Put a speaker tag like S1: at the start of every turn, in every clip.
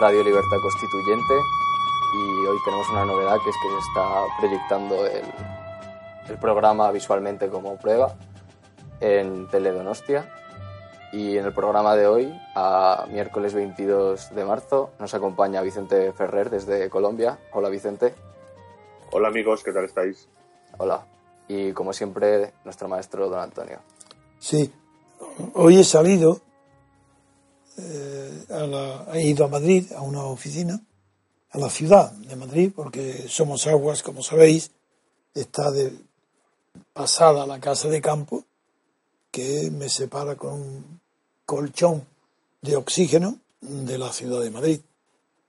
S1: Radio Libertad Constituyente y hoy tenemos una novedad que es que se está proyectando el, el programa visualmente como prueba en Teledonostia y en el programa de hoy, a miércoles 22 de marzo, nos acompaña Vicente Ferrer desde Colombia. Hola Vicente.
S2: Hola amigos, ¿qué tal estáis?
S1: Hola. Y como siempre, nuestro maestro don Antonio.
S3: Sí, hoy he salido a la- he ido a Madrid, a una oficina, a la ciudad de Madrid, porque Somos Aguas, como sabéis, está de pasada la casa de campo, que me separa con un colchón de oxígeno de la ciudad de Madrid.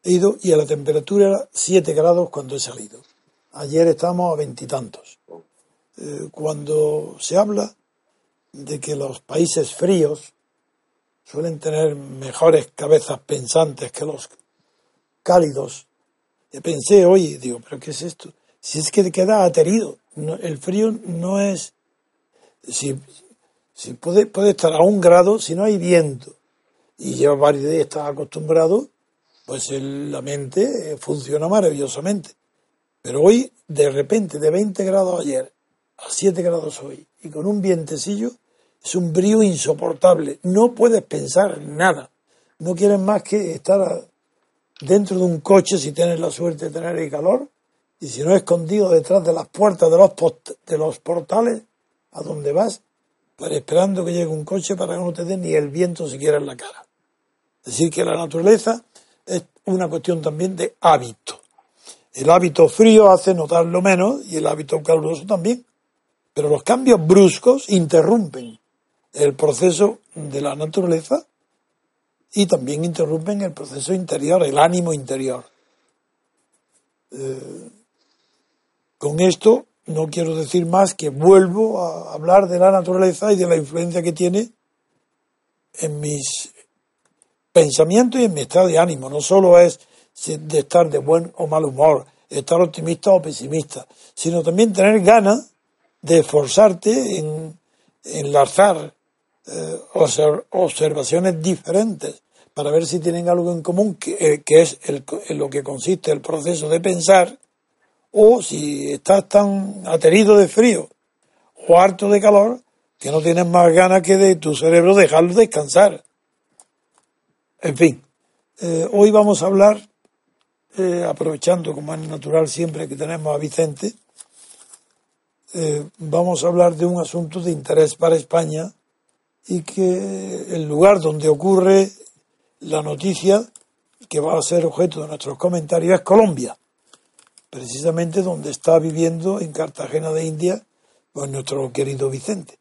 S3: He ido y a la temperatura era 7 grados cuando he salido. Ayer estábamos a veintitantos. Eh, cuando se habla de que los países fríos suelen tener mejores cabezas pensantes que los cálidos. Y pensé, oye, digo, ¿pero qué es esto? Si es que queda aterido. El frío no es... Si, si puede, puede estar a un grado, si no hay viento, y lleva varios días, estás acostumbrado, pues la mente funciona maravillosamente. Pero hoy, de repente, de 20 grados ayer a 7 grados hoy, y con un vientecillo, es un brío insoportable. No puedes pensar en nada. No quieres más que estar dentro de un coche si tienes la suerte de tener el calor, y si no escondido detrás de las puertas de los, post- de los portales a donde vas, pues esperando que llegue un coche para que no te dé ni el viento siquiera en la cara. Es decir, que la naturaleza es una cuestión también de hábito. El hábito frío hace notarlo menos y el hábito caluroso también. Pero los cambios bruscos interrumpen el proceso de la naturaleza y también interrumpen el proceso interior, el ánimo interior. Eh, con esto no quiero decir más que vuelvo a hablar de la naturaleza y de la influencia que tiene en mis pensamientos y en mi estado de ánimo. No solo es de estar de buen o mal humor, estar optimista o pesimista, sino también tener ganas de esforzarte en enlazar eh, obser- observaciones diferentes para ver si tienen algo en común, que, eh, es lo que consiste el proceso de pensar, o si estás tan aterido de frío o harto de calor que no tienes más ganas que de tu cerebro dejarlo descansar. En fin, eh, hoy vamos a hablar, aprovechando como es natural siempre que tenemos a Vicente, vamos a hablar de un asunto de interés para España y que el lugar donde ocurre la noticia que va a ser objeto de nuestros comentarios es Colombia, precisamente donde está viviendo en Cartagena de India pues nuestro querido Vicente.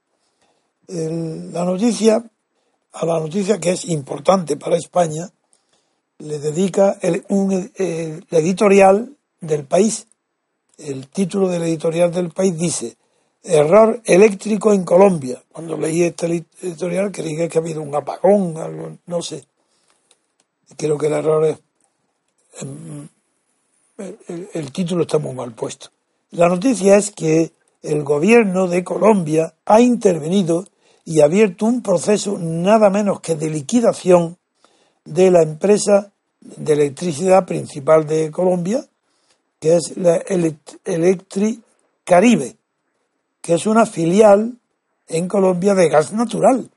S3: La noticia, a la noticia que es importante para España, le dedica el, un, el editorial del país. El título del editorial del país dice Error eléctrico en Colombia. Cuando leí este editorial creí que ha habido un apagón, algo, no sé. Creo que el error es em, el, título está muy mal puesto. La noticia es que el gobierno de Colombia ha intervenido y ha abierto un proceso nada menos que de liquidación de la empresa de electricidad principal de Colombia, que es la Electric Caribe, que es una filial en Colombia de gas natural.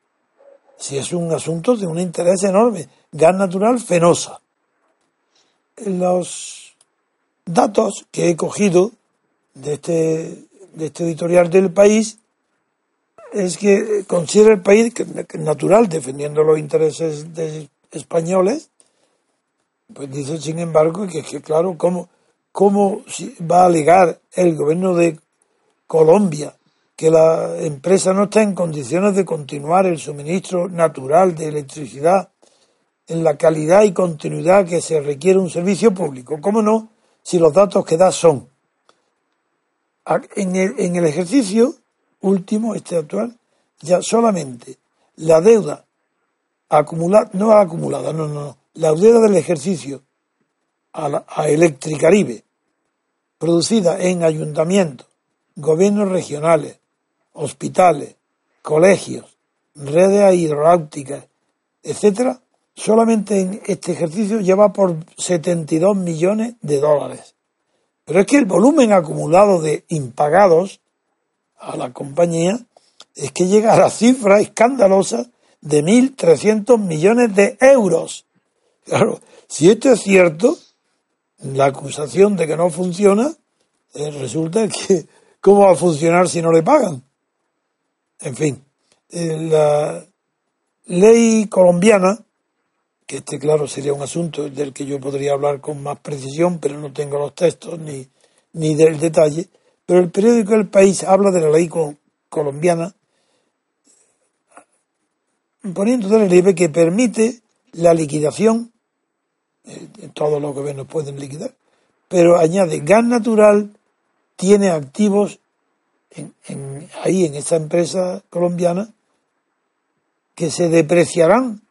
S3: Si es un asunto de un interés enorme. Gas natural fenosa. Los datos que he cogido de este, de este editorial del país es que considera el país natural defendiendo los intereses de españoles, pues dice sin embargo que, que claro, ¿cómo, ¿cómo va a alegar el gobierno de Colombia que la empresa no está en condiciones de continuar el suministro natural de electricidad en la calidad y continuidad que se requiere un servicio público. ¿Cómo no? Si los datos que da son. En el, ejercicio último, este actual, ya solamente la deuda acumulada, no acumulada, no, no, la deuda del ejercicio a Electricaribe, producida en ayuntamientos, gobiernos regionales, hospitales, colegios, redes hidronáuticas, etcétera, solamente en este ejercicio lleva por 72 millones de dólares. Pero es que el volumen acumulado de impagados a la compañía es que llega a la cifra escandalosa de 1.300 millones de euros. Claro, si esto es cierto, la acusación de que no funciona, eh, resulta que ¿cómo va a funcionar si no le pagan? En fin, eh, la ley colombiana, que este claro sería un asunto del que yo podría hablar con más precisión, pero no tengo los textos ni, ni del detalle, pero el periódico El País habla de la ley colombiana poniendo de relieve que permite la liquidación, eh, todos los gobiernos pueden liquidar, pero añade gas natural, tiene activos en, ahí en esa empresa colombiana que se depreciarán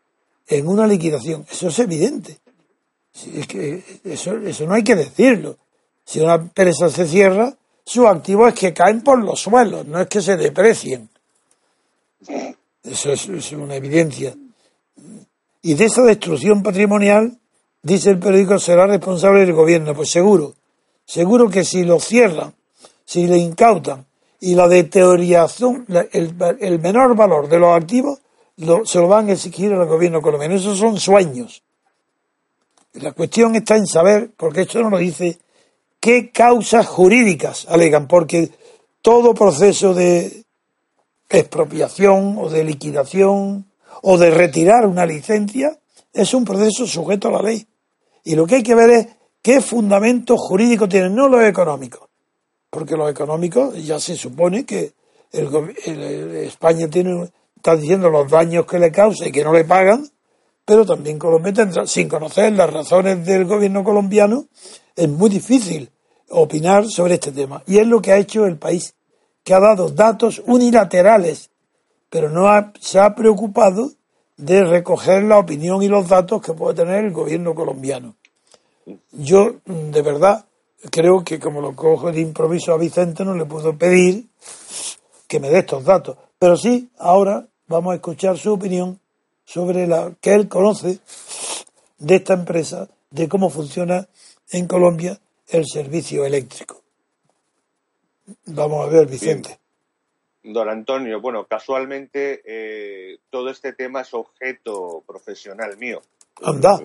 S3: en una liquidación. Eso es evidente. Que eso, eso no hay que decirlo. Si una empresa se cierra, sus activos es que caen por los suelos, no es que se deprecien. Eso es, es una evidencia. Y de esa destrucción patrimonial, dice el periódico, será responsable el gobierno. Pues seguro, seguro que si lo cierran, si le incautan y la deterioración, el, el menor valor de los activos, se lo van a exigir al gobierno colombiano. Esos son sueños. La cuestión está en saber, porque esto no lo dice, qué causas jurídicas alegan, porque todo proceso de expropiación o de liquidación o de retirar una licencia es un proceso sujeto a la ley. Y lo que hay que ver es qué fundamento jurídico tienen, no los económicos, porque los económicos ya se supone que el, España tiene, está diciendo los daños que le causa y que no le pagan, pero también Colombia tendrá, sin conocer las razones del gobierno colombiano, es muy difícil opinar sobre este tema. Y es lo que ha hecho el país, que ha dado datos unilaterales, pero no se ha preocupado de recoger la opinión y los datos que puede tener el gobierno colombiano. Yo, de verdad, creo que como lo cojo de improviso a Vicente, no le puedo pedir que me dé estos datos. Pero sí, ahora vamos a escuchar su opinión sobre la que él conoce de esta empresa, de cómo funciona en Colombia el servicio eléctrico. Vamos a ver, Vicente.
S2: Don Antonio, bueno, casualmente eh, todo este tema es objeto profesional mío.
S3: Anda.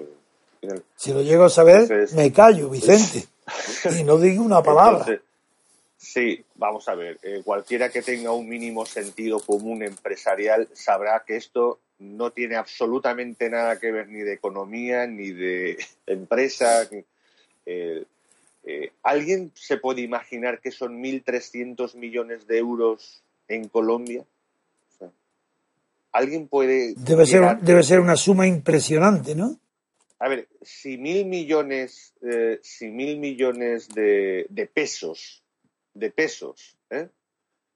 S3: Eh, si lo llego a saber, me callo, Vicente. Y no digo una palabra.
S2: sí, vamos a ver. Eh, cualquiera que tenga un mínimo sentido común empresarial sabrá que esto no tiene absolutamente nada que ver ni de economía ni de empresa. Eh, eh, ¿Alguien se puede imaginar que son 1.300 millones de euros en Colombia? ¿Alguien puede...?
S3: Debe ser, debe ser una suma impresionante, ¿no?
S2: A ver, si mil millones, eh, si mil millones de, pesos, de pesos, ¿eh?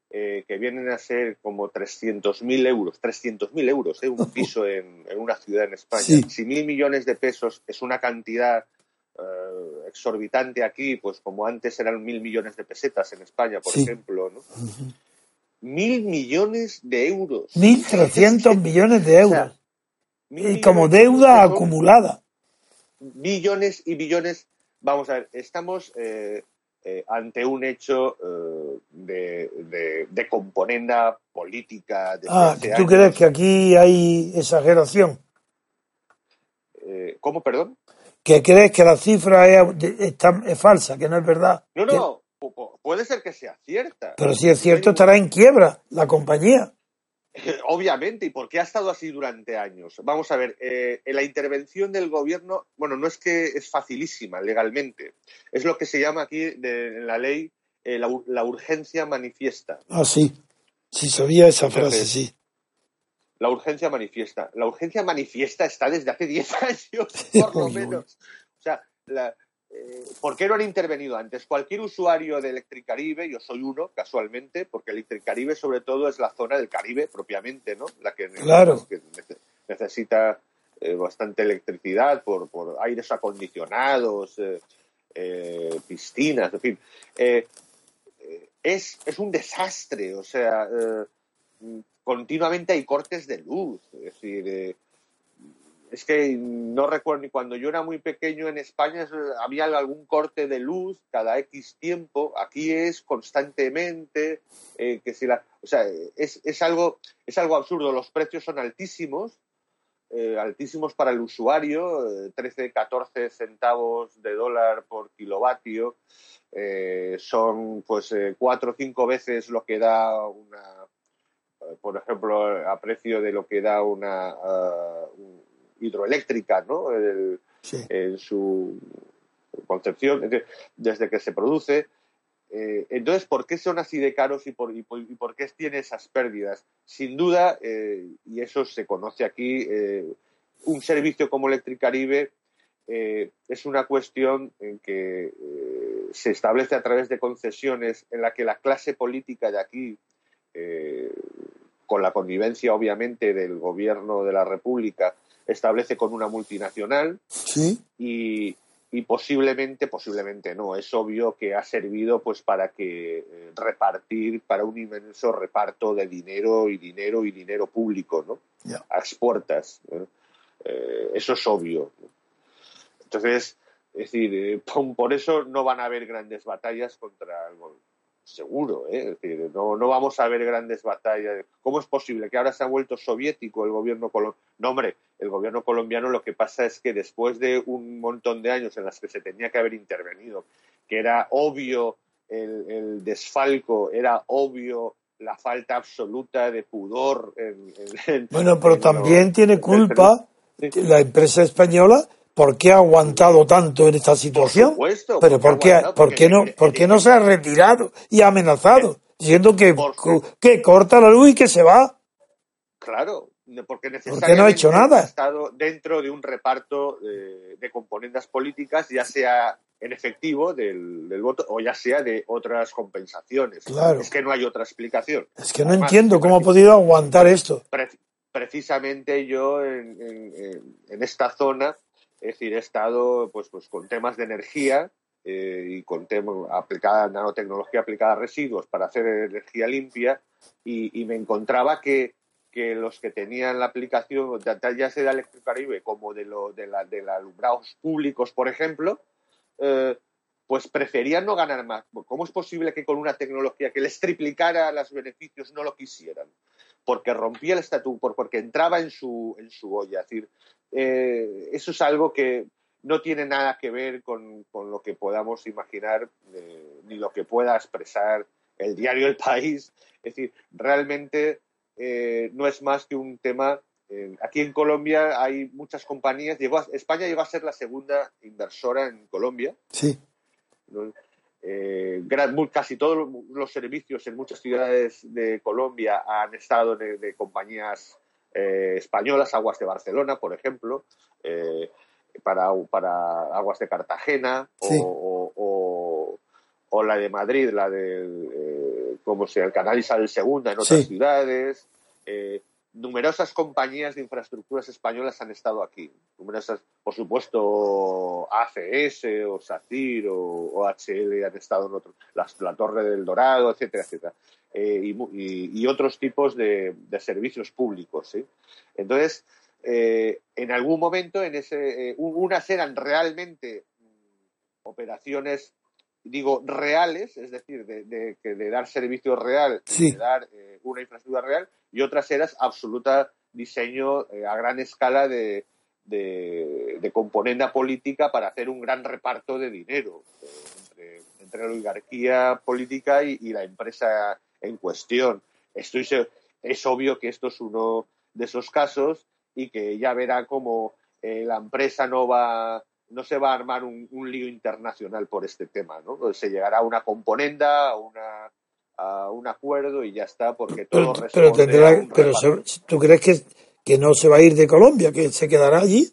S2: Eh, que vienen a ser como 300.000 euros, 300.000 euros, ¿eh? un piso en, una ciudad en España. Si mil millones de pesos es una cantidad exorbitante aquí, pues como antes eran mil millones de pesetas en España, por ejemplo, ¿no? mil millones de euros.
S3: Mil trescientos millones de euros. y como deuda acumulada.
S2: Billones y billones. Vamos a ver, estamos eh, eh, ante un hecho eh, de, de, componenda política. De
S3: ah, ¿tú crees que aquí hay exageración?
S2: ¿Cómo, perdón?
S3: Que crees que la cifra es, es falsa, que no es verdad.
S2: No, no, puede ser que sea cierta.
S3: Pero si es cierto, estará en quiebra la compañía.
S2: Obviamente, ¿y por qué ha estado así durante años? Vamos a ver, eh, la intervención del gobierno, bueno, no es que es facilísima legalmente, es lo que se llama aquí en la ley eh, la, urgencia manifiesta.
S3: Ah, sí, sí sabía esa frase, sí.
S2: La urgencia manifiesta. La urgencia manifiesta está desde hace 10 años, por lo menos. O sea, la, eh, ¿Por qué no han intervenido antes? Cualquier usuario de Electricaribe, yo soy uno casualmente, porque Electricaribe sobre todo es la zona del Caribe propiamente, ¿no? La que, necesita eh, bastante electricidad por, aires acondicionados, eh, piscinas, en fin. es, es un desastre, o sea, continuamente hay cortes de luz, es decir es que no recuerdo ni cuando yo era muy pequeño en España había algún corte de luz cada X tiempo. Aquí es constantemente eh, que si la, o sea, es, algo es algo absurdo. Los precios son altísimos, eh, altísimos para el usuario, 13, eh, 14 centavos de dólar por kilovatio. son pues cuatro o cinco veces lo que da una, por ejemplo, a precio de lo que da una, hidroeléctrica, ¿no? En su concepción, desde que se produce. Eh, entonces, ¿por qué son así de caros y por, y por, qué tiene esas pérdidas? Sin duda, eh, y eso se conoce aquí, eh, un servicio como Electricaribe es una cuestión en que se establece a través de concesiones en la que la clase política de aquí, con la connivencia obviamente del gobierno de la República, establece con una multinacional
S3: ¿Sí?
S2: y, posiblemente, posiblemente no, es obvio que ha servido pues para que eh, repartir, para un inmenso reparto de dinero y dinero y dinero público, ¿no? A exportas. Eh, eso es obvio. Entonces, es decir, eh, por, eso no van a haber grandes batallas contra el, seguro, ¿eh? es decir, no, no vamos a ver grandes batallas. ¿Cómo es posible que ahora se ha vuelto soviético el gobierno colombiano? No, hombre, el gobierno colombiano lo que pasa es que después de un montón de años en los que se tenía que haber intervenido, que era obvio el, desfalco, era obvio la falta absoluta de pudor. En,
S3: bueno, pero también tiene culpa la empresa española ¿Por qué ha aguantado tanto en esta situación? Pero ¿por qué, ¿por qué no, por qué no se ha retirado y ha amenazado? Diciendo que, que corta la luz y que se va.
S2: Claro, porque necesariamente
S3: no ha hecho nada.
S2: ha estado dentro de un reparto de, componentes políticas, ya sea en efectivo del, voto o ya sea de otras compensaciones.
S3: Claro.
S2: Es que no hay otra explicación.
S3: Es que no entiendo cómo ha podido aguantar esto.
S2: precisamente yo en, en esta zona es decir, he estado pues, pues con temas de energía eh, y con temas aplicada, nanotecnología aplicada a residuos para hacer energía limpia y, me encontraba que, que, los que tenían la aplicación, ya sea de Electricaribe como de, lo, de, la, de alumbrados públicos, por ejemplo, eh, pues preferían no ganar más. ¿Cómo es posible que con una tecnología que les triplicara los beneficios no lo quisieran? Porque rompía el estatuto, porque entraba en su, en su olla. Es decir, eh, eso es algo que no tiene nada que ver con, lo que podamos imaginar eh, ni lo que pueda expresar el diario El País. Es decir, realmente eh, no es más que un tema. aquí en Colombia hay muchas compañías. Llegó España llegó a ser la segunda inversora en Colombia.
S3: Sí.
S2: casi todos los servicios en muchas ciudades de Colombia han estado de compañías eh, españolas, Aguas de Barcelona, por ejemplo, eh, para, para Aguas de Cartagena o, la de Madrid, la del, eh, como sea, el Canal Isabel II en otras ciudades. numerosas compañías de infraestructuras españolas han estado aquí. Numerosas, por supuesto, ACS o SACIR o, HL han estado en otros, la, Torre del Dorado, etcétera, etcétera. Eh, y, otros tipos de, servicios públicos. Entonces, eh, en algún momento, en ese, unas eran realmente operaciones digo, reales, es decir, de, de, dar servicio real, de dar una infraestructura real, y otras eran absoluta diseño a gran escala de, de, componenda política para hacer un gran reparto de dinero entre, la oligarquía política y, la empresa en cuestión. Estoy, es obvio que esto es uno de esos casos y que ya verá cómo eh, la empresa no va no se va a armar un, lío internacional por este tema, ¿no? Se llegará a una componenda, a, una, a un acuerdo y ya está, porque todo
S3: pero, pero, pero ¿tú crees que que no se va a ir de Colombia, que se quedará allí.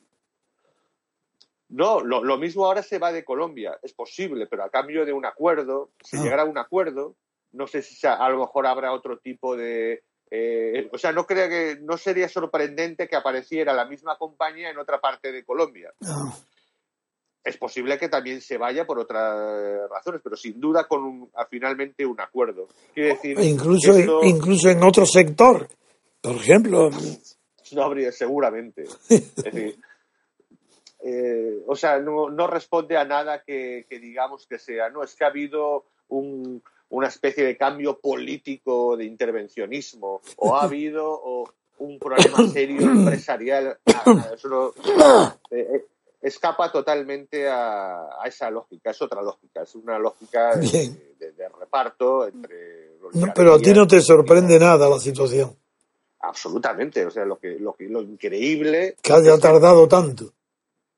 S2: No, lo, mismo ahora se va de Colombia, es posible, pero a cambio de un acuerdo, si ah. llegara a un acuerdo, no sé si a lo mejor habrá otro tipo de... Eh, o sea, no creo que no sería sorprendente que apareciera la misma compañía en otra parte de Colombia. Es posible que también se vaya por otras razones, pero sin duda con finalmente un acuerdo. decir,
S3: incluso, incluso en otro sector, por ejemplo,
S2: no habría, seguramente. Es decir, eh, o sea, no, no, responde a nada que, digamos que sea, no, es que ha habido un, una especie de cambio político de intervencionismo, o ha habido un problema serio empresarial. Eso eh, eh, escapa totalmente a, esa lógica, es otra lógica, es una lógica de, reparto entre
S3: pero a ti no te sorprende nada la situación.
S2: Absolutamente, o sea, lo que lo, lo increíble
S3: que haya tardado tanto.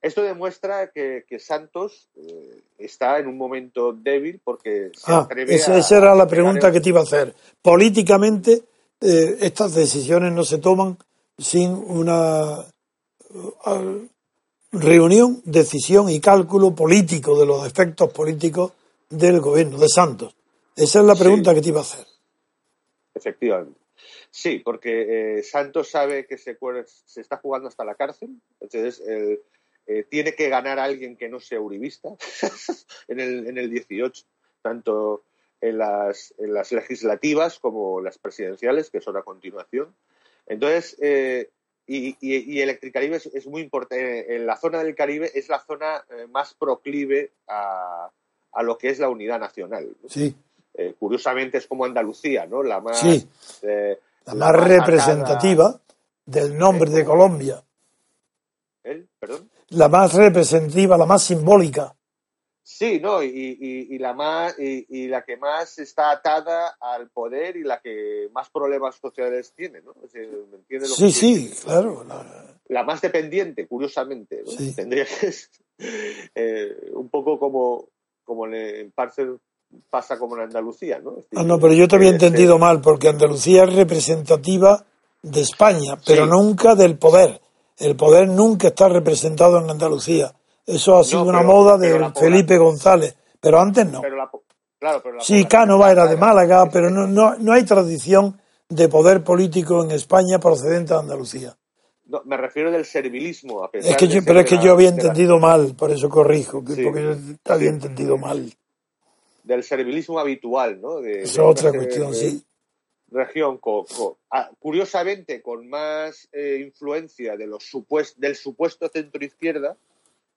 S2: Esto demuestra que, Santos eh, está en un momento débil porque se
S3: ah, esa, era la pregunta que te iba a hacer. Políticamente, eh, estas decisiones no se toman sin una uh, reunión, decisión y cálculo político de los efectos políticos del gobierno de Santos. Esa es la pregunta que te iba a hacer.
S2: Efectivamente. Sí, porque eh, Santos sabe que se, se, está jugando hasta la cárcel, entonces eh, tiene que ganar a alguien que no sea uribista en, el, en el 18, tanto en las, en las legislativas como las presidenciales, que son a continuación. Entonces, eh, y, y, el Electricaribe es, es, muy importante. En la zona del Caribe es la zona más proclive a, a, lo que es la unidad nacional.
S3: Sí.
S2: curiosamente es como Andalucía, ¿no? La más,
S3: sí la más representativa del nombre de Colombia.
S2: ¿El? ¿Perdón?
S3: La más representativa, la más simbólica.
S2: Sí, no, y, la más y, la que más está atada al poder y la que más problemas sociales tiene, ¿no?
S3: sí, sí, claro.
S2: La... más dependiente, curiosamente, tendría que ser eh, un poco como como en Parcel pasa como en Andalucía, ¿no?
S3: Ah, no, pero yo te había entendido mal, porque Andalucía es representativa de España, pero nunca del poder. El poder nunca está representado en Andalucía. Eso ha sido una moda de Felipe González, pero antes no. sí, Cánova era de Málaga, pero no, no, no hay tradición de poder político en España procedente de Andalucía.
S2: No, me refiero del servilismo. A pesar
S3: es que pero es que yo había entendido mal, por eso corrijo, porque yo había entendido mal
S2: del servilismo habitual, ¿no? De,
S3: es otra cuestión, sí.
S2: Región, ah, curiosamente, con más eh, influencia de los del supuesto centro-izquierda,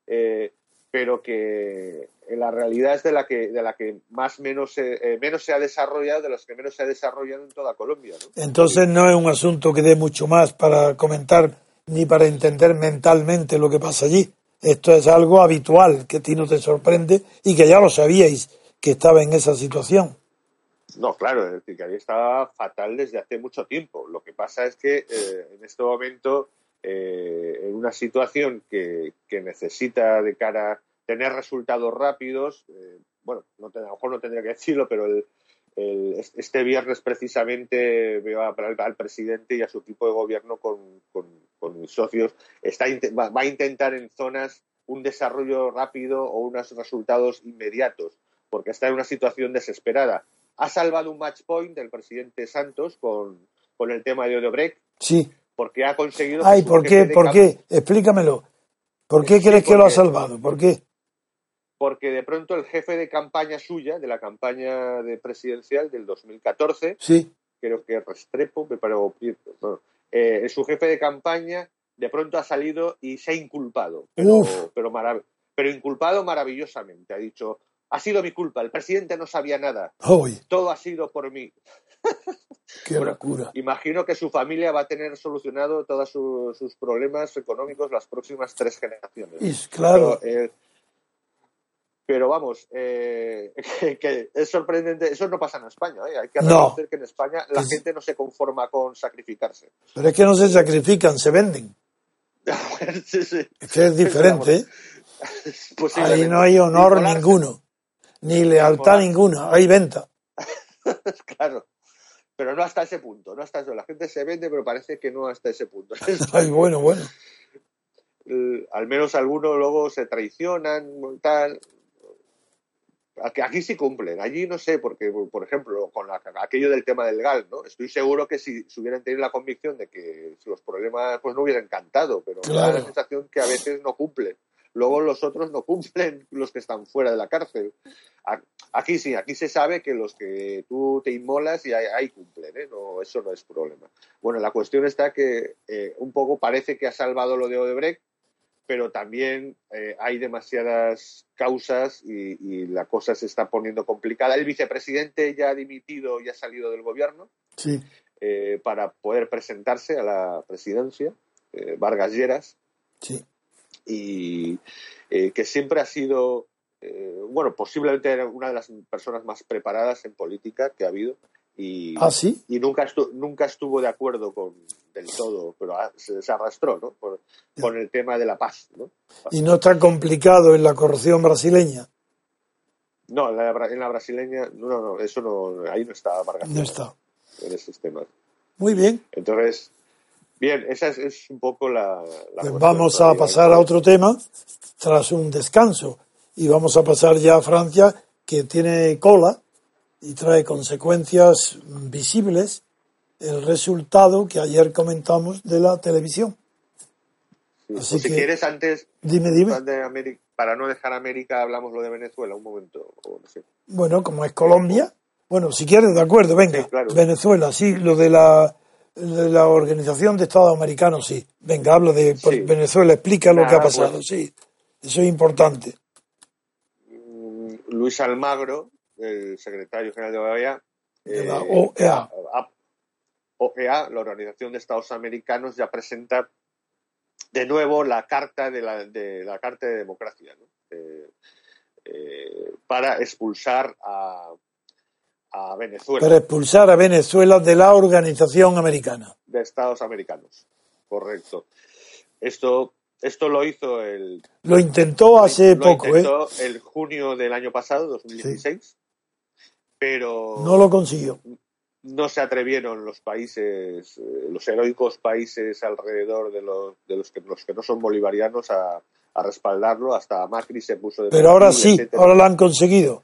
S2: eh, pero que en la realidad es de la que, de la que más menos, eh, menos se ha desarrollado, de los que menos se ha desarrollado en toda Colombia.
S3: Entonces no es un asunto que dé mucho más para comentar ni para entender mentalmente lo que pasa allí. Esto es algo habitual que a ti no te sorprende y que ya lo sabíais que estaba en esa situación.
S2: No, claro, es decir, que ahí estaba fatal desde hace mucho tiempo. Lo que pasa es que eh, en este momento, eh, en una situación que, necesita de cara tener resultados rápidos, eh, bueno, no, a lo mejor no tendría que decirlo, pero este viernes precisamente veo al, presidente y a su equipo de gobierno con, mis socios, está, va a intentar en zonas un desarrollo rápido o unos resultados inmediatos porque está en una situación desesperada. Ha salvado un match point del presidente Santos con, el tema de Odebrecht.
S3: Sí.
S2: Porque ha conseguido.
S3: Ay, ¿por qué? ¿Por qué? Explícamelo. ¿Por qué crees que lo ha salvado? ¿Por qué?
S2: porque de pronto el jefe de campaña suya, de la campaña de presidencial del 2014,
S3: Sí.
S2: creo que Restrepo, me bueno, eh, su jefe de campaña de pronto ha salido y se ha inculpado, pero,
S3: Uf.
S2: pero, marav- pero inculpado maravillosamente. Ha dicho, ha sido mi culpa, el presidente no sabía nada,
S3: Hoy,
S2: todo ha sido por mí.
S3: qué
S2: Bueno,
S3: locura.
S2: Imagino que su familia va a tener solucionado todos su- sus problemas económicos las próximas tres generaciones.
S3: Y, claro,
S2: Pero, eh, pero vamos, eh, que, que es sorprendente. Eso no pasa en España. ¿eh? Hay que
S3: No.
S2: reconocer que en España la gente no se conforma con sacrificarse.
S3: pero es que no se sacrifican, se venden.
S2: Sí, sí.
S3: Es que es diferente. Ahí no hay honor ninguno, ni lealtad ninguna, hay venta.
S2: Claro. Pero no hasta ese punto. No hasta eso. La gente se vende, pero parece que no hasta ese punto.
S3: Ay, bueno, bueno.
S2: Al menos algunos luego se traicionan, tal. Aquí, aquí sí cumplen, allí no sé, porque, por ejemplo, con la- aquello del tema del GAL, ¿no? Estoy seguro que si, si hubieran tenido la convicción de que los problemas pues no hubieran cantado, pero me da
S3: Claro.
S2: la sensación que a veces no cumplen. Luego los otros no cumplen, los que están fuera de la cárcel. Aquí sí, aquí se sabe que los que tú te inmolas y ahí, cumplen, ¿eh? No, eso no es problema. Bueno, la cuestión está que eh, un poco parece que ha salvado lo de Odebrecht, pero también eh, hay demasiadas causas y, y la cosa se está poniendo complicada. El vicepresidente ya ha dimitido y ha salido del gobierno
S3: Sí,
S2: eh, para poder presentarse a la presidencia, Vargas Lleras,
S3: sí.
S2: Y eh, que siempre ha sido, eh, bueno, posiblemente era una de las personas más preparadas en política que ha habido. Y,
S3: Ah, sí.
S2: y nunca, estu- nunca estuvo de acuerdo con del todo, pero se, se arrastró ¿no? Por- con el tema de la paz. ¿no?
S3: Y no está complicado en la corrupción brasileña.
S2: No, en la, en la brasileña, no, no, no, eso no, ahí no está Vargas
S3: No está.
S2: en esos temas.
S3: Muy bien.
S2: Entonces, bien, esa es, es un poco la. la
S3: Pues vamos a pasar a otro tema tras un descanso. Y vamos a pasar ya a Francia, que tiene cola y trae consecuencias visibles el resultado que ayer comentamos de la televisión.
S2: Sí.
S3: así
S2: O si
S3: que-
S2: quieres, antes,
S3: Dime, dime.
S2: de América- para no dejar América, hablamos lo de Venezuela un momento.
S3: Bueno, como es Colombia. Bueno, si quieres, de acuerdo, venga.
S2: Sí, claro.
S3: Venezuela, sí, lo de la, la Organización de Estados Americanos, sí. Venga, habla de
S2: Sí.
S3: Venezuela, explica lo que ha pasado,
S2: pues-
S3: sí. Eso es importante.
S2: Mm, Luis Almagro, el secretario general de OEA,
S3: De la
S2: eh,
S3: OEA.
S2: a- OEA, la Organización de Estados Americanos, ya presenta de nuevo la carta de la, de la carta de democracia ¿no? Eh, eh, para expulsar a, a Venezuela
S3: Para expulsar a Venezuela de la Organización Americana.
S2: de Estados Americanos. Correcto. Esto, esto lo hizo el
S3: Lo intentó hace
S2: lo
S3: poco, ¿eh?
S2: intentó el junio del año pasado, 2016, pero
S3: No lo consiguió.
S2: no se atrevieron los países, eh, los heroicos países alrededor de los, de los, que, los que no son bolivarianos a, a respaldarlo. Hasta Macri se puso de
S3: Pero ahora sí,
S2: etcétera.
S3: ahora lo han conseguido.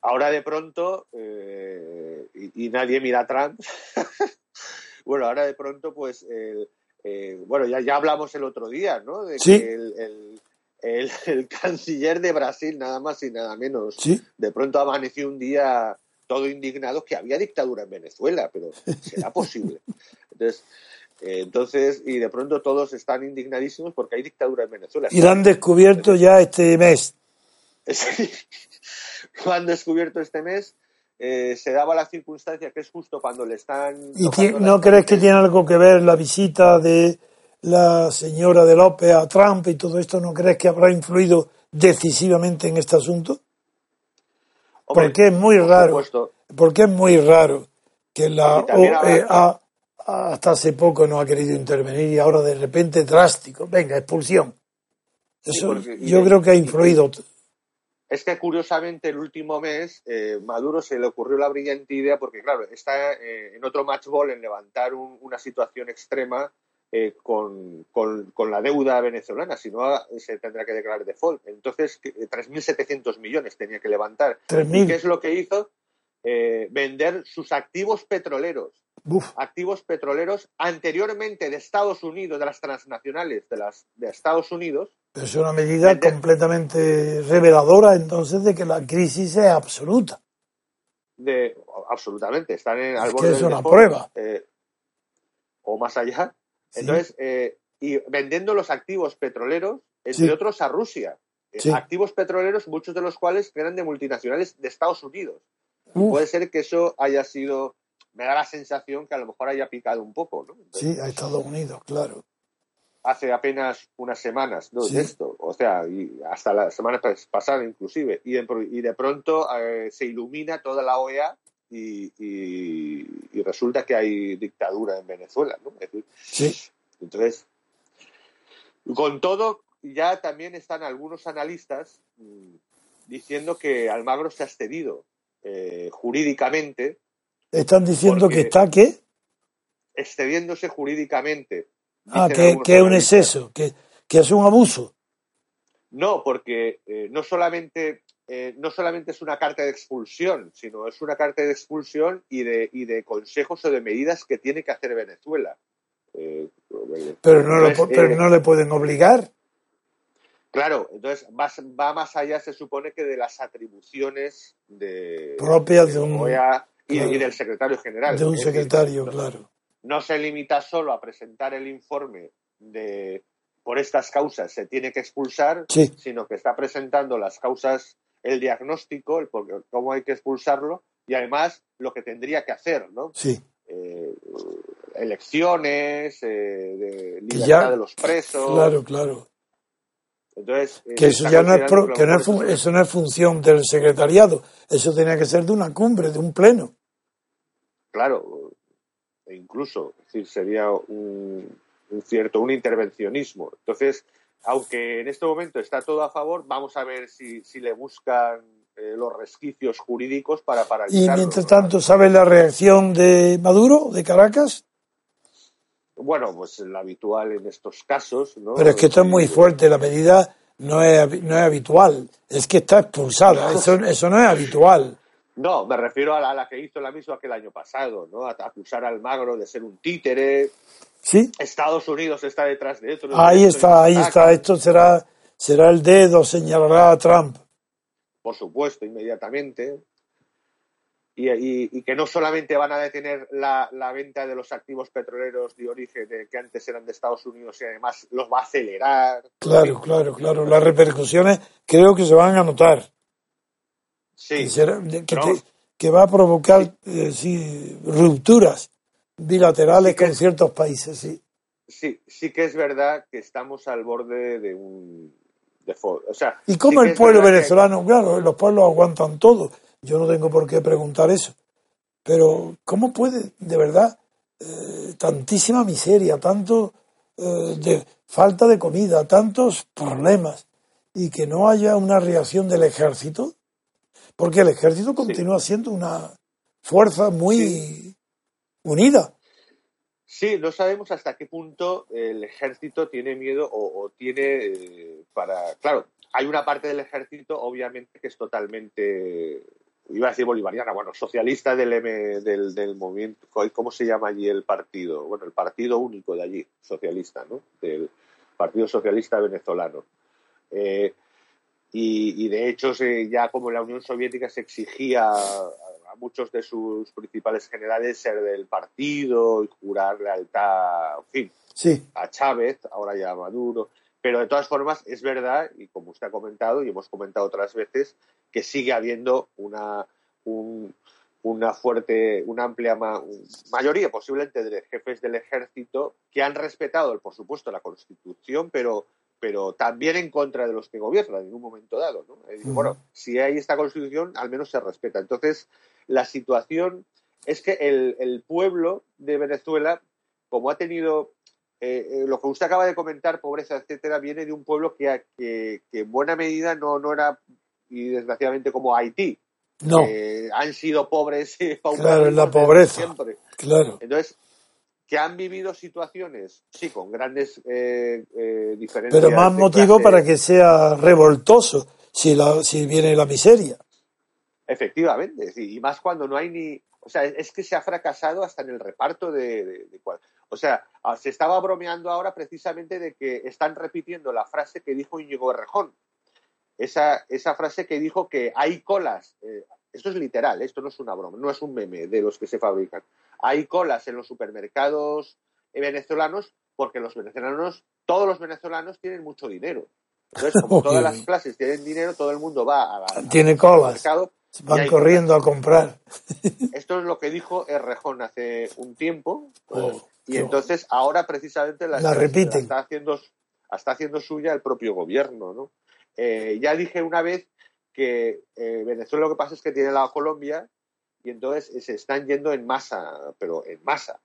S2: Ahora de pronto, eh, y, y nadie mira a Trump, bueno, ahora de pronto, pues, el- eh, bueno, ya, ya hablamos el otro día, ¿no? De
S3: Sí.
S2: que el, el- el- el canciller de Brasil, nada más y nada menos,
S3: Sí,
S2: de pronto amaneció un día todo indignado que había dictadura en Venezuela, pero ¿será posible? Entonces, eh, entonces, y de pronto todos están indignadísimos porque hay dictadura en Venezuela.
S3: y lo han descubierto ya este mes.
S2: Sí. Lo han descubierto este mes. eh, se daba la circunstancia que es justo cuando le están.
S3: ¿Y no crees que tiene algo que ver la visita de la señora de López a Trump y todo esto? ¿No crees que habrá influido decisivamente en este asunto?
S2: Hombre,
S3: Porque es muy raro, porque es muy raro que la OEA hasta hace poco no ha querido intervenir y ahora de repente drástico, venga, expulsión.
S2: Sí,
S3: Eso
S2: porque-
S3: yo creo que ha influido.
S2: Es que curiosamente el último mes eh, Maduro se le ocurrió la brillante idea porque claro está eh, en otro match ball en levantar un- una situación extrema eh, con, con- con la deuda venezolana, si no se tendrá que declarar default. Entonces que- 3.700 millones tenía que levantar. ¿Y
S3: 3.000.
S2: qué es lo que hizo? Eh, vender sus activos petroleros. Uf. activos petroleros anteriormente de Estados Unidos, de las transnacionales de, las, de Estados Unidos.
S3: Pero es una medida de, completamente reveladora entonces de que la crisis es absoluta.
S2: De, absolutamente, están en al
S3: es que es una prueba.
S2: Eh, o más allá. Sí. Entonces, eh, y vendiendo los activos petroleros, entre sí. otros a Rusia. Eh, sí. Activos petroleros, muchos de los cuales eran de multinacionales de Estados Unidos. Puede ser que eso haya sido me da la sensación que a lo mejor haya picado un poco, ¿no?
S3: Entonces, sí, a Estados Unidos, claro.
S2: Hace apenas unas semanas, ¿no? Sí. De esto, o sea, y hasta la semana pasada inclusive, y de, y de pronto eh, se ilumina toda la OEA y, y, y, resulta que hay dictadura en Venezuela, ¿no? Decir,
S3: sí.
S2: Entonces, con todo, ya también están algunos analistas mmm, diciendo que Almagro se ha excedido eh, jurídicamente
S3: están diciendo que está qué?
S2: Excediéndose jurídicamente.
S3: Ah, que, que es un exceso, que, que, es un abuso.
S2: No, porque eh, no solamente eh, no solamente es una carta de expulsión, sino es una carta de expulsión y de, y de consejos o de medidas que tiene que hacer Venezuela. Eh,
S3: pero no, entonces, lo, pero no le pueden obligar.
S2: Claro, entonces va, va, más allá, se supone que de las atribuciones de
S3: propias de un,
S2: OEA, y, claro. y, del secretario general.
S3: De un es secretario,
S2: decir,
S3: claro.
S2: No, no, se limita solo a presentar el informe de por estas causas se tiene que expulsar,
S3: sí.
S2: sino que está presentando las causas, el diagnóstico, el por, cómo hay que expulsarlo y además lo que tendría que hacer, ¿no?
S3: Sí.
S2: Eh, elecciones, eh, de libertad
S3: ya,
S2: de los presos.
S3: Claro, claro.
S2: Entonces, eh,
S3: que eso ya no es, pro, que no es eso no es función del secretariado, eso tenía que ser de una cumbre, de un pleno.
S2: Claro, e incluso, es decir, sería un, un, cierto, un intervencionismo. Entonces, aunque en este momento está todo a favor, vamos a ver si, si le buscan eh, los resquicios jurídicos para paralizarlo.
S3: Y mientras tanto, ¿sabe la reacción de Maduro, de Caracas?
S2: Bueno, pues la habitual en estos casos, ¿no?
S3: Pero es que esto es muy fuerte, la medida no es, no es habitual, es que está expulsada, eso, eso no es habitual.
S2: No, me refiero a la, a la, que hizo la misma que el año pasado, ¿no? A acusar al Magro de ser un títere.
S3: Sí.
S2: Estados Unidos está detrás de esto.
S3: Ahí está, ahí está. Esto será, será el dedo, señalará a Trump.
S2: Por supuesto, inmediatamente. Y, y, y, que no solamente van a detener la, la, venta de los activos petroleros de origen de, que antes eran de Estados Unidos y además los va a acelerar.
S3: Claro, claro, claro. Las repercusiones creo que se van a notar.
S2: Sí.
S3: Que, será, que, no. te, que, va a provocar sí. Eh, sí, rupturas bilaterales con ciertos países, sí.
S2: Sí, sí que es verdad que estamos al borde de un... De, o sea,
S3: ¿Y cómo el pueblo venezolano? Que... Claro, los pueblos aguantan todo yo no tengo por qué preguntar eso. Pero, ¿cómo puede, de verdad, eh, tantísima miseria, tanto eh, de falta de comida, tantos problemas, y que no haya una reacción del ejército? Porque el ejército continúa sí. siendo una fuerza muy sí. unida.
S2: Sí, no sabemos hasta qué punto el ejército tiene miedo o, o tiene eh, para. Claro, hay una parte del ejército, obviamente, que es totalmente iba a decir bolivariana, bueno, socialista del, M, del, del movimiento, ¿cómo se llama allí el partido? Bueno, el partido único de allí, socialista, ¿no? Del Partido Socialista Venezolano. Eh, y, y, de hecho, se, ya como la Unión Soviética se exigía a, muchos de sus principales generales ser del partido y jurar lealtad, en fin,
S3: sí.
S2: a Chávez, ahora ya a Maduro. Pero de todas formas, es verdad, y como usted ha comentado y hemos comentado otras veces, que sigue habiendo una, un, una fuerte, una amplia ma mayoría posiblemente de jefes del ejército que han respetado, por supuesto, la Constitución, pero, pero también en contra de los que gobiernan en un momento dado. ¿no? Bueno, si hay esta Constitución, al menos se respeta. Entonces, la situación es que el, el pueblo de Venezuela, como ha tenido eh, eh, lo que usted acaba de comentar, pobreza, etcétera, viene de un pueblo que, que, que en buena medida no, no era y desgraciadamente como Haití.
S3: No.
S2: Eh, han sido pobres
S3: Claro, en la pobreza.
S2: Siempre.
S3: Claro.
S2: Entonces, que han vivido situaciones, sí, con grandes eh, eh, diferencias.
S3: Pero más motivo clase. para que sea revoltoso si, la, si viene la miseria.
S2: Efectivamente, sí, y más cuando no hay ni O sea, es que se ha fracasado hasta en el reparto de, de, o sea, ah, se estaba bromeando ahora precisamente de que están repitiendo la frase que dijo Íñigo Errejón. Esa, esa frase que dijo que hay colas. Eh, esto es literal, esto no es una broma, no es un meme de los que se fabrican. Hay colas en los supermercados venezolanos porque los venezolanos, todos los venezolanos tienen mucho dinero. Entonces, como todas las clases tienen dinero, todo el mundo va a,
S3: la, Tiene colas. Van corriendo a comprar.
S2: Esto es lo que dijo Errejón hace un tiempo. Oh, y entonces ahora precisamente la, está, haciendo, está haciendo suya el propio gobierno. ¿no? Eh, ya dije una vez que eh, Venezuela lo que pasa es que tiene la Colombia y entonces se están yendo en masa, pero en masa.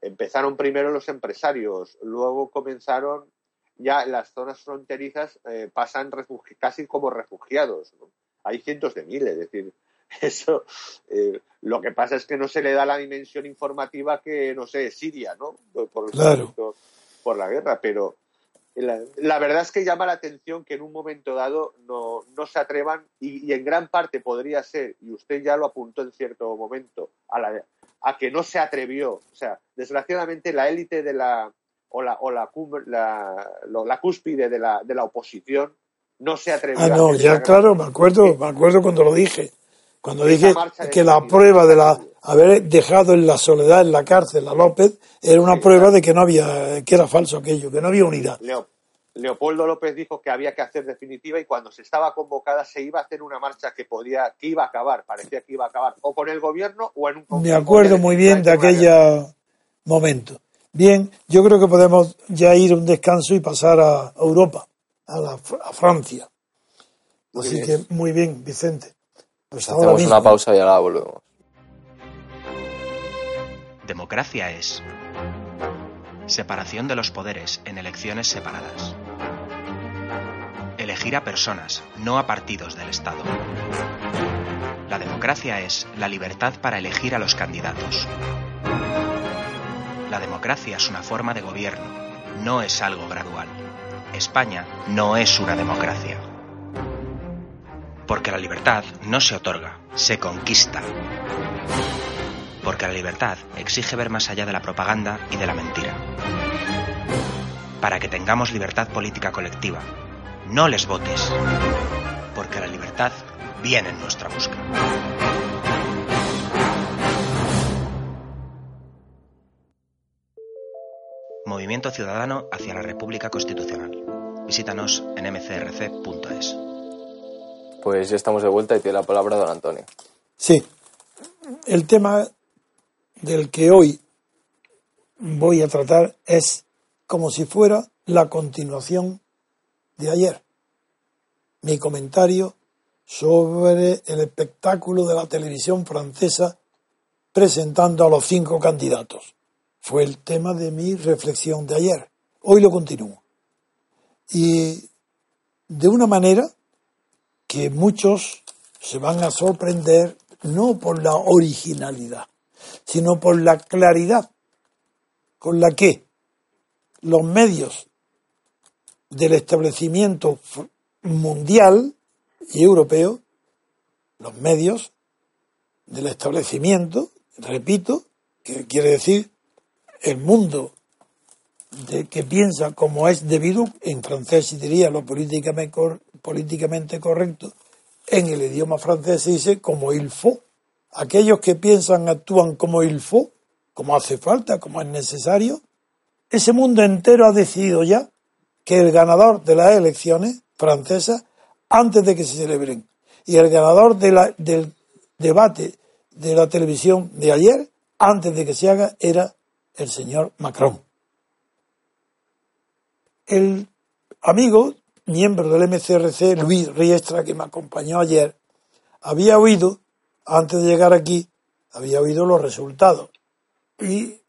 S2: empezaron primero los empresarios, luego comenzaron ya las zonas fronterizas, eh, pasan casi como refugiados. Hay cientos de miles, es decir, eso eh, lo que pasa es que no se le da la dimensión informativa que, no sé, Siria, ¿no? Por, por la guerra, pero la, verdad es que llama la atención que en un momento dado no, no se atrevan y, en gran parte podría ser, y usted ya lo apuntó en cierto momento, a, la, a que no se atrevió. O sea, desgraciadamente la élite de la o la, o la, la, cúspide de la, de la oposición no se atrevió.
S3: Ah, no, ya claro, me acuerdo, me acuerdo cuando lo dije. Cuando dije que la prueba de la haber dejado en la soledad en la cárcel a López era una prueba de que no había, que era falso aquello, que no había unidad.
S2: Leopoldo López dijo que había que hacer definitiva y cuando se estaba convocada se iba a hacer una marcha que podía, que iba a acabar, parecía que iba a acabar o con el gobierno o en un
S3: Me acuerdo muy bien de aquel momento. Bien, yo creo que podemos ya ir a un descanso y pasar a Europa, a, la, a Francia. Así que muy bien, Vicente.
S1: Pues Hacemos una pausa y ahora volvemos.
S4: Democracia es separación de los poderes en elecciones separadas. Elegir a personas, no a partidos del Estado. La democracia es la libertad para elegir a los candidatos. La democracia es una forma de gobierno, no es algo gradual. España no es una democracia. Porque la libertad no se otorga, se conquista. Porque la libertad exige ver más allá de la propaganda y de la mentira. Para que tengamos libertad política colectiva, no les votes. Porque la libertad viene en nuestra busca. Movimiento Ciudadano hacia la República Constitucional. Visítanos en mcrc.es.
S1: Pues ya estamos de vuelta y tiene la palabra don Antonio.
S3: Sí, el tema del que hoy voy a tratar es como si fuera la continuación de ayer. Mi comentario sobre el espectáculo de la televisión francesa presentando a los cinco candidatos. Fue el tema de mi reflexión de ayer. Hoy lo continúo. Y de una manera que muchos se van a sorprender no por la originalidad, sino por la claridad con la que los medios del establecimiento mundial y europeo, los medios del establecimiento, repito, que quiere decir el mundo de que piensa como es debido, en francés se diría lo políticamente, correcto, en el idioma francés se dice como il faut. Aquellos que piensan actúan como il faut, como hace falta, como es necesario. Ese mundo entero ha decidido ya que el ganador de las elecciones francesas, antes de que se celebren, y el ganador del debate de la televisión de ayer, antes de que se haga, era el señor Macron. El amigo, miembro del MCRC, Luis Riestra, que me acompañó ayer, había oído, antes de llegar aquí, había oído los resultados. Y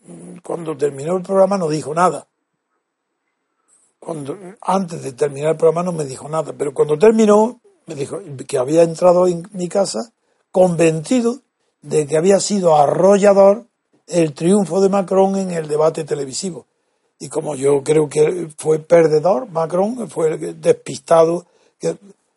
S3: cuando terminó el programa no dijo nada. Cuando, antes de terminar el programa no me dijo nada, pero cuando terminó, me dijo que había entrado en mi casa convencido de que había sido arrollador el triunfo de Macron en el debate televisivo. Y como yo creo que fue perdedor, Macron fue despistado,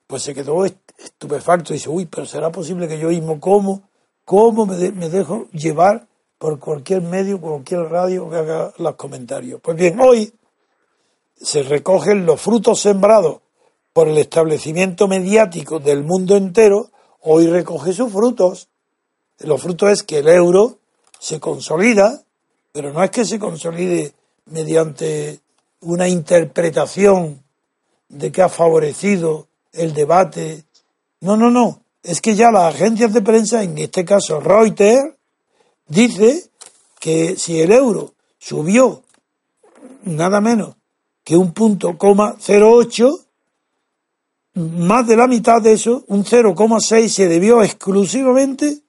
S3: pues se quedó estupefacto dice, uy, pero será posible que yo mismo como ¿Cómo me, dejo llevar por cualquier medio, cualquier radio que haga los comentarios? Pues bien, hoy se recogen los frutos sembrados por el establecimiento mediático del mundo entero, hoy recoge sus frutos. Los frutos es que el euro se consolida, pero no es que se consolide mediante una interpretación de que ha favorecido el debate. No, no, no. Es que ya las agencias de prensa, en este caso Reuters, dice que si el euro subió nada menos que un punto coma 08, más de la mitad de eso, un 0,6, se debió exclusivamente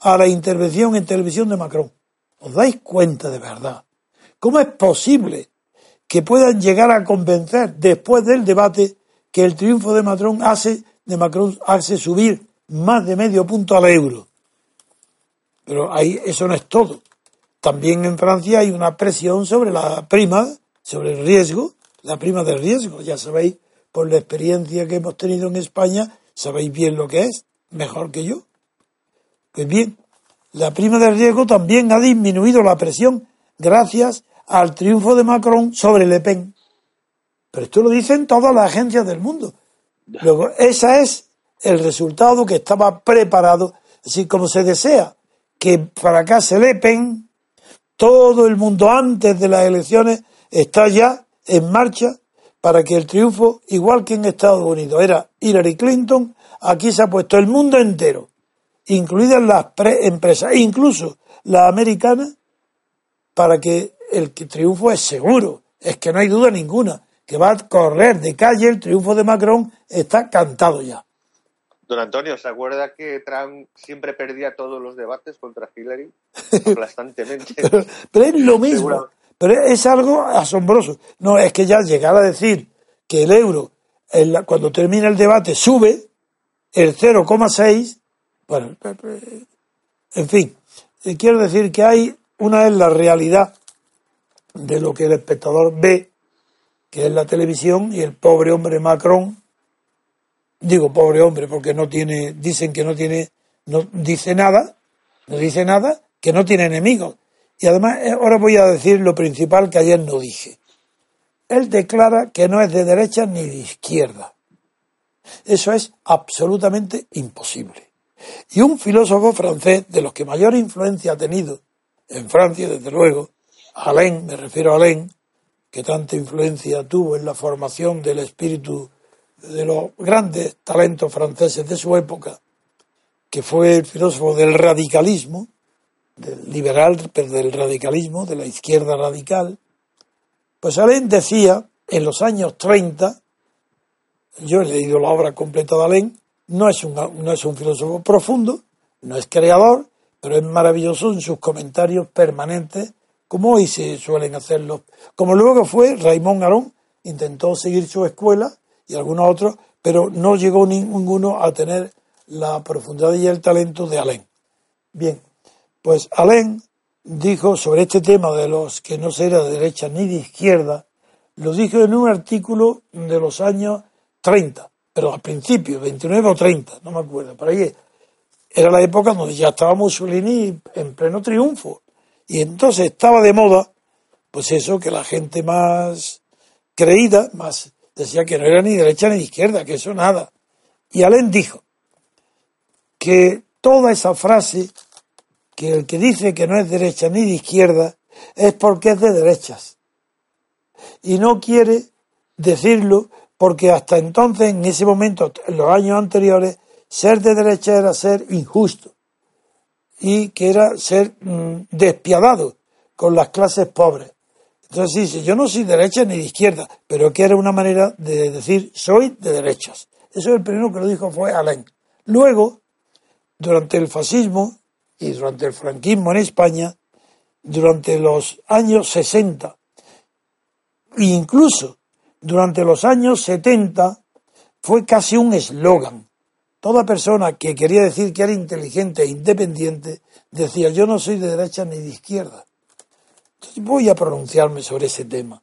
S3: a la intervención en televisión de Macron. ¿Os dais cuenta de verdad? ¿Cómo es posible que puedan llegar a convencer después del debate que el triunfo de Macron hace, de Macron hace subir más de medio punto al euro? Pero ahí eso no es todo. También en Francia hay una presión sobre la prima, sobre el riesgo, la prima del riesgo. Ya sabéis, por la experiencia que hemos tenido en España, sabéis bien lo que es, mejor que yo. Pues bien, la prima del riesgo también ha disminuido la presión gracias al triunfo de Macron sobre Le Pen. Pero esto lo dicen todas las agencias del mundo. Luego, ese es el resultado que estaba preparado. Así como se desea que fracase Le Pen, todo el mundo antes de las elecciones está ya en marcha para que el triunfo, igual que en Estados Unidos era Hillary Clinton, aquí se ha puesto el mundo entero, incluidas las empresas, incluso las americanas, para que el triunfo es seguro, es que no hay duda ninguna, que va a correr de calle el triunfo de Macron, está cantado ya.
S2: Don Antonio, ¿se acuerda que Trump siempre perdía todos los debates contra Hillary? Aplastantemente.
S3: pero, es lo mismo. Pero es algo asombroso. No, es que ya llegar a decir que el euro, cuando termina el debate, sube el 0,6, bueno, en fin, eh, quiero decir que hay una es la realidad de lo que el espectador ve, que es la televisión, y el pobre hombre Macron, digo pobre hombre porque no tiene, dicen que no tiene, no dice nada, no dice nada, que no tiene enemigos. Y además, eh, ahora voy a decir lo principal que ayer no dije. Él declara que no es de derecha ni de izquierda. Eso es absolutamente imposible. Y un filósofo francés, de los que mayor influencia ha tenido en Francia, desde luego, Alain, me refiero a Alain, que tanta influencia tuvo en la formación del espíritu de los grandes talentos franceses de su época, que fue el filósofo del radicalismo, del liberal, pero del radicalismo, de la izquierda radical, pues Alain decía en los años 30, yo he leído la obra completa de Alain, no es, un, no es un filósofo profundo, no es creador, pero es maravilloso en sus comentarios permanentes, como hoy se suelen hacerlo. Como luego fue Raymond Aron, intentó seguir su escuela y algunos otros, pero no llegó ninguno a tener la profundidad y el talento de Alain. Bien, pues Alain dijo sobre este tema de los que no se de derecha ni de izquierda, lo dijo en un artículo de los años 30, pero al principio, 29 o 30, no me acuerdo, por ahí era la época donde ya estaba Mussolini en pleno triunfo. Y entonces estaba de moda, pues eso, que la gente más creída, más decía que no era ni derecha ni izquierda, que eso nada. Y Alain dijo que toda esa frase que el que dice que no es derecha ni de izquierda es porque es de derechas. Y no quiere decirlo porque hasta entonces, en ese momento, en los años anteriores, ser de derecha era ser injusto y que era ser mm, despiadado con las clases pobres. Entonces dice, yo no soy de derecha ni de izquierda, pero que era una manera de decir, soy de derechas. Eso es el primero que lo dijo fue Alain. Luego, durante el fascismo, y durante el franquismo en España, durante los años 60 e incluso durante los años 70 fue casi un eslogan. Toda persona que quería decir que era inteligente e independiente decía yo no soy de derecha ni de izquierda. Entonces voy a pronunciarme sobre ese tema.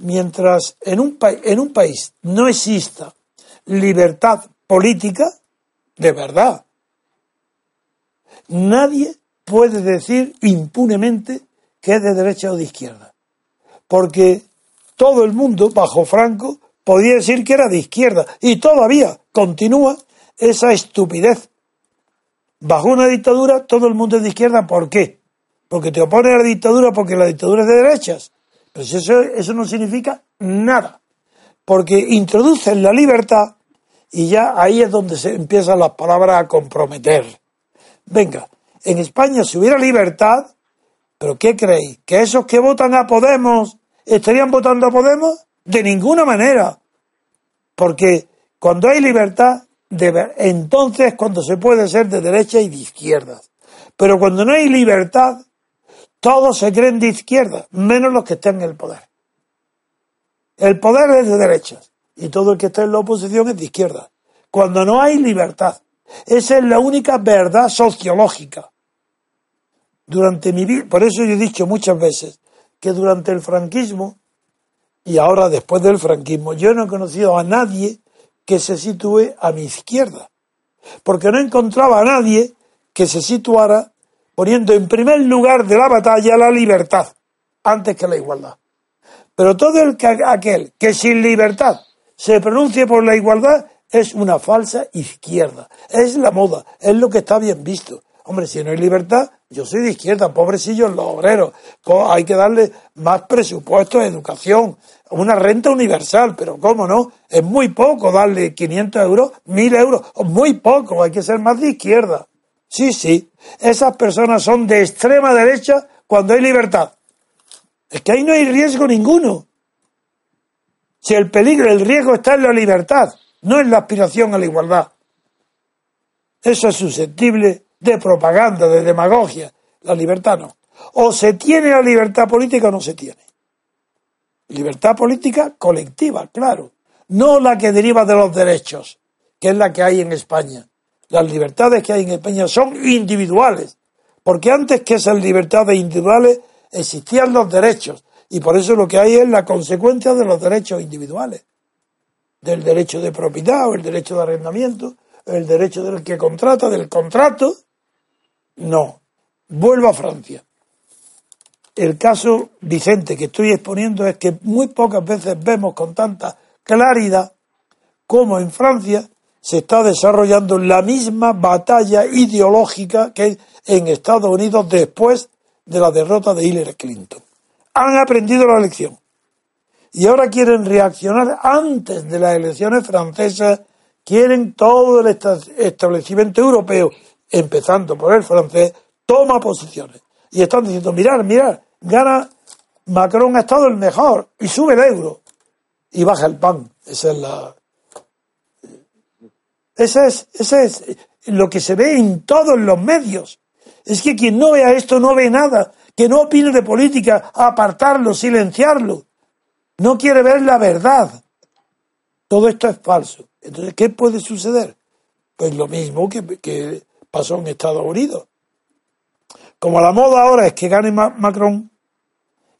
S3: Mientras en un, en un país no exista libertad política, de verdad, Nadie puede decir impunemente que es de derecha o de izquierda. Porque todo el mundo, bajo Franco, podía decir que era de izquierda. Y todavía continúa esa estupidez. Bajo una dictadura, todo el mundo es de izquierda. ¿Por qué? Porque te opone a la dictadura porque la dictadura es de derechas. Pero eso, eso no significa nada. Porque introducen la libertad y ya ahí es donde se empiezan las palabras a comprometer. Venga, en España si hubiera libertad, ¿pero qué creéis? ¿Que esos que votan a Podemos estarían votando a Podemos? De ninguna manera. Porque cuando hay libertad, entonces cuando se puede ser de derecha y de izquierda. Pero cuando no hay libertad, todos se creen de izquierda, menos los que están en el poder. El poder es de derechas y todo el que está en la oposición es de izquierda. Cuando no hay libertad. Esa es la única verdad sociológica. Durante mi vida, por eso yo he dicho muchas veces que durante el franquismo y ahora después del franquismo, yo no he conocido a nadie que se sitúe a mi izquierda, porque no encontraba a nadie que se situara poniendo en primer lugar de la batalla la libertad antes que la igualdad. Pero todo el que, aquel que sin libertad se pronuncie por la igualdad es una falsa izquierda. Es la moda, es lo que está bien visto. Hombre, si no hay libertad, yo soy de izquierda, pobrecillos los obreros. Hay que darle más presupuesto de educación, una renta universal, pero ¿cómo no? Es muy poco darle 500 euros, 1000 euros, muy poco, hay que ser más de izquierda. Sí, sí, esas personas son de extrema derecha cuando hay libertad. Es que ahí no hay riesgo ninguno. Si el peligro, el riesgo está en la libertad, no en la aspiración a la igualdad. Eso es susceptible de propaganda, de demagogia. La libertad no. O se tiene la libertad política o no se tiene. Libertad política colectiva, claro. No la que deriva de los derechos, que es la que hay en España. Las libertades que hay en España son individuales. Porque antes que esas libertades individuales existían los derechos. Y por eso lo que hay es la consecuencia de los derechos individuales. Del derecho de propiedad o el derecho de arrendamiento, el derecho del que contrata, del contrato, no. Vuelvo a Francia. El caso Vicente que estoy exponiendo es que muy pocas veces vemos con tanta claridad cómo en Francia se está desarrollando la misma batalla ideológica que en Estados Unidos después de la derrota de Hillary Clinton. Han aprendido la lección y ahora quieren reaccionar antes de las elecciones francesas, quieren todo el establecimiento europeo empezando por el francés, toma posiciones. Y están diciendo, mirar, mirar, gana Macron ha estado el mejor y sube el euro y baja el pan. Esa es la... Esa es, lo que se ve en todos los medios. Es que quien no vea esto no ve nada. Que no opine de política, apartarlo, silenciarlo. No quiere ver la verdad. Todo esto es falso. Entonces, ¿qué puede suceder? Pues lo mismo que pasó en Estados Unidos. Como la moda ahora es que gane Macron,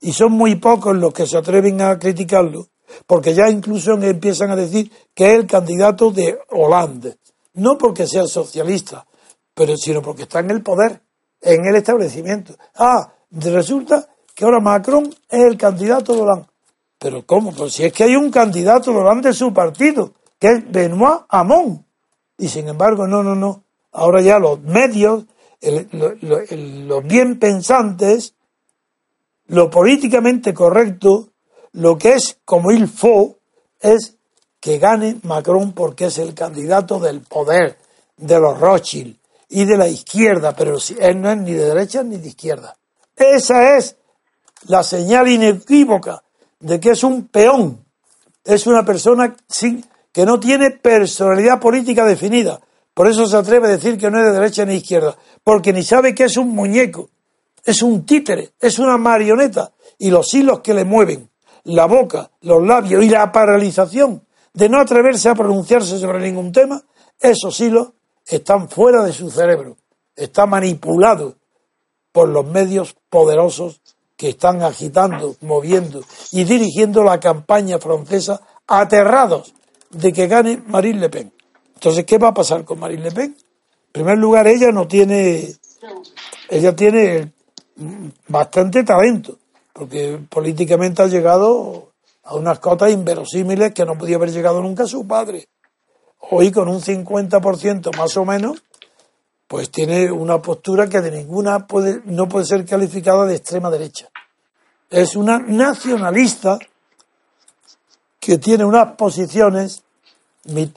S3: y son muy pocos los que se atreven a criticarlo, porque ya incluso empiezan a decir que es el candidato de Hollande, no porque sea socialista, pero sino porque está en el poder, en el establecimiento. Ah, resulta que ahora Macron es el candidato de Hollande. Pero ¿cómo? Pues si es que hay un candidato de Hollande de su partido, que es Benoit Hamon. Y sin embargo, no, no, no. Ahora ya los medios, los bien pensantes, lo políticamente correcto, lo que es como il faut, es que gane Macron porque es el candidato del poder, de los Rothschild y de la izquierda, pero él no es ni de derecha ni de izquierda. Esa es la señal inequívoca de que es un peón, es una persona sin, que no tiene personalidad política definida, por eso se atreve a decir que no es de derecha ni izquierda, porque ni sabe que es un muñeco, es un títere, es una marioneta, y los hilos que le mueven, la boca, los labios y la paralización de no atreverse a pronunciarse sobre ningún tema, esos hilos están fuera de su cerebro, está manipulado por los medios poderosos que están agitando, moviendo y dirigiendo la campaña francesa aterrados de que gane Marine Le Pen. Entonces, ¿qué va a pasar con Marine Le Pen? primer lugar, ella no tiene, ella tiene bastante talento, porque políticamente ha llegado a unas cotas inverosímiles que no podía haber llegado nunca su padre. Hoy con un 50% más o menos, pues tiene una postura que de ninguna puede, no puede ser calificada de extrema derecha. Es una nacionalista que tiene unas posiciones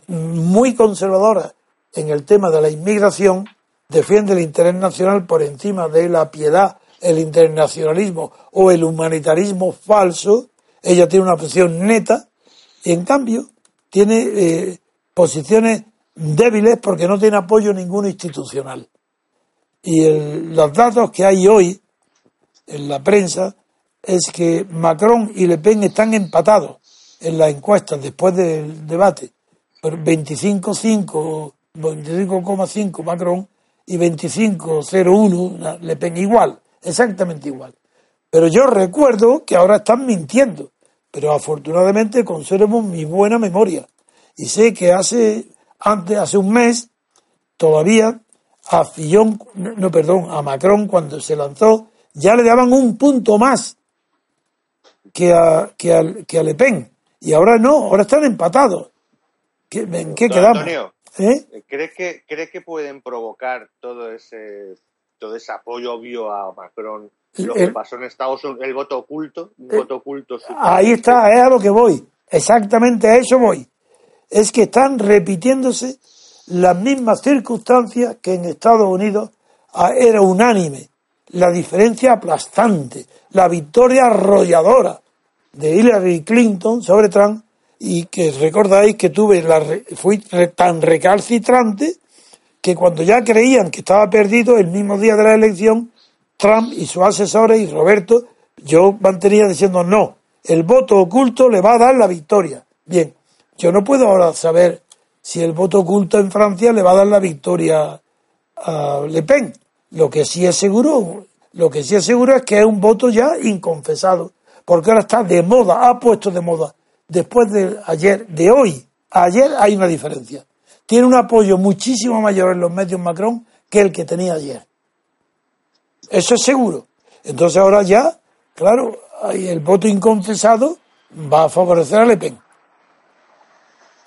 S3: muy conservadoras en el tema de la inmigración, defiende el interés nacional por encima de la piedad, el internacionalismo o el humanitarismo falso. Ella tiene una posición neta y en cambio tiene eh, posiciones débiles porque no tiene apoyo ninguno institucional. Y los datos que hay hoy en la prensa es que Macron y Le Pen están empatados en las encuestas después del debate. 25,5 25,5 Macron y 25,01 Le Pen igual, exactamente igual. Pero yo recuerdo que ahora están mintiendo, pero afortunadamente conservo mi buena memoria y sé que hace antes, hace un mes, todavía a Fillon, no, perdón, a Macron cuando se lanzó, ya le daban un punto más que a, que a, que a Le Pen. Y ahora no, ahora están empatados. ¿En qué quedamos?
S2: Antonio, ¿Eh? ¿crees, que, ¿crees que pueden provocar todo ese, todo ese apoyo obvio a Macron? Lo que pasó en Estados Unidos, el voto oculto, un voto oculto.
S3: Ahí está, es a lo que voy. Exactamente a eso voy. Es que están repitiéndose las mismas circunstancias que en Estados Unidos ah, era unánime. La diferencia aplastante, la victoria arrolladora de Hillary Clinton sobre Trump y que recordáis que tuve la, fui tan recalcitrante que cuando ya creían que estaba perdido el mismo día de la elección, Trump y sus asesores y Roberto, yo mantenía diciendo no, el voto oculto le va a dar la victoria. Bien, yo no puedo ahora saber si el voto oculto en Francia le va a dar la victoria a Le Pen. Lo que sí es seguro, lo que sí es seguro es que es un voto ya inconfesado, porque ahora está de moda, ha puesto de moda después de ayer, de hoy, ayer hay una diferencia. Tiene un apoyo muchísimo mayor en los medios Macron que el que tenía ayer. Eso es seguro. Entonces ahora ya, claro, el voto inconfesado va a favorecer a Le Pen.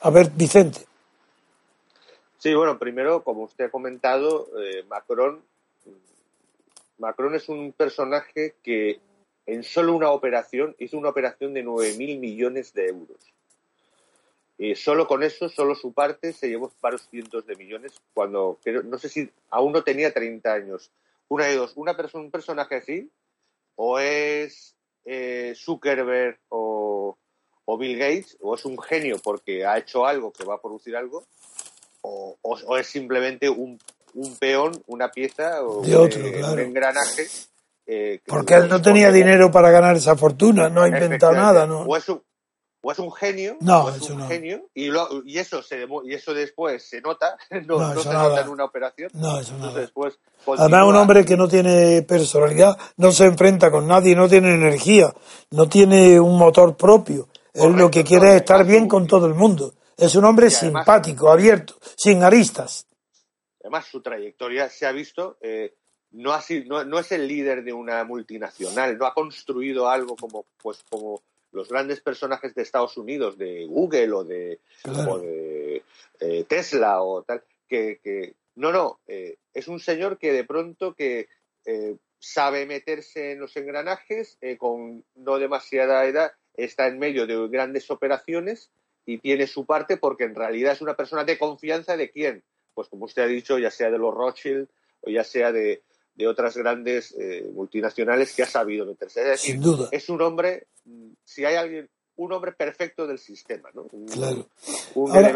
S3: A ver, Vicente.
S2: Sí, bueno, primero, como usted ha comentado, eh, Macron, Macron es un personaje que en solo una operación, hizo una operación de 9.000 millones de euros. Y solo con eso, solo su parte, se llevó varios cientos de millones, cuando no sé si aún no tenía 30 años. Una de dos, una persona, un personaje así, o es eh, Zuckerberg o, Bill Gates, o es un genio porque ha hecho algo que va a producir algo, o, es simplemente un, peón, una pieza, o un engranaje
S3: eh, Porque él no tenía dinero para ganar esa fortuna, no ha inventado nada, ¿no?
S2: O es un, o es un genio,
S3: no,
S2: es
S3: un
S2: genio y, y, eso se, y eso después se nota, no, no, se nota en una operación.
S3: No, eso nada. Después Además, un hombre que no tiene personalidad, no se enfrenta con nadie, no tiene energía, no tiene un motor propio. él lo que quiere es estar bien con todo el mundo. Es un hombre simpático, abierto, sin aristas.
S2: Además, su trayectoria se ha visto. Eh, no, ha sido, no, es el líder de una multinacional, no ha construido algo como, pues, como los grandes personajes de Estados Unidos, de Google o de, eh, Tesla o tal, que, no, no, eh, es un señor que de pronto que eh, sabe meterse en los engranajes con no demasiada edad, está en medio de grandes operaciones y tiene su parte porque en realidad es una persona de confianza de quién, pues como usted ha dicho, ya sea de los Rothschild o ya sea de, de otras grandes eh, multinacionales que ha sabido meterse. Es decir,
S3: Sin duda.
S2: es un hombre, si hay alguien, un hombre perfecto del sistema, ¿no?
S3: claro.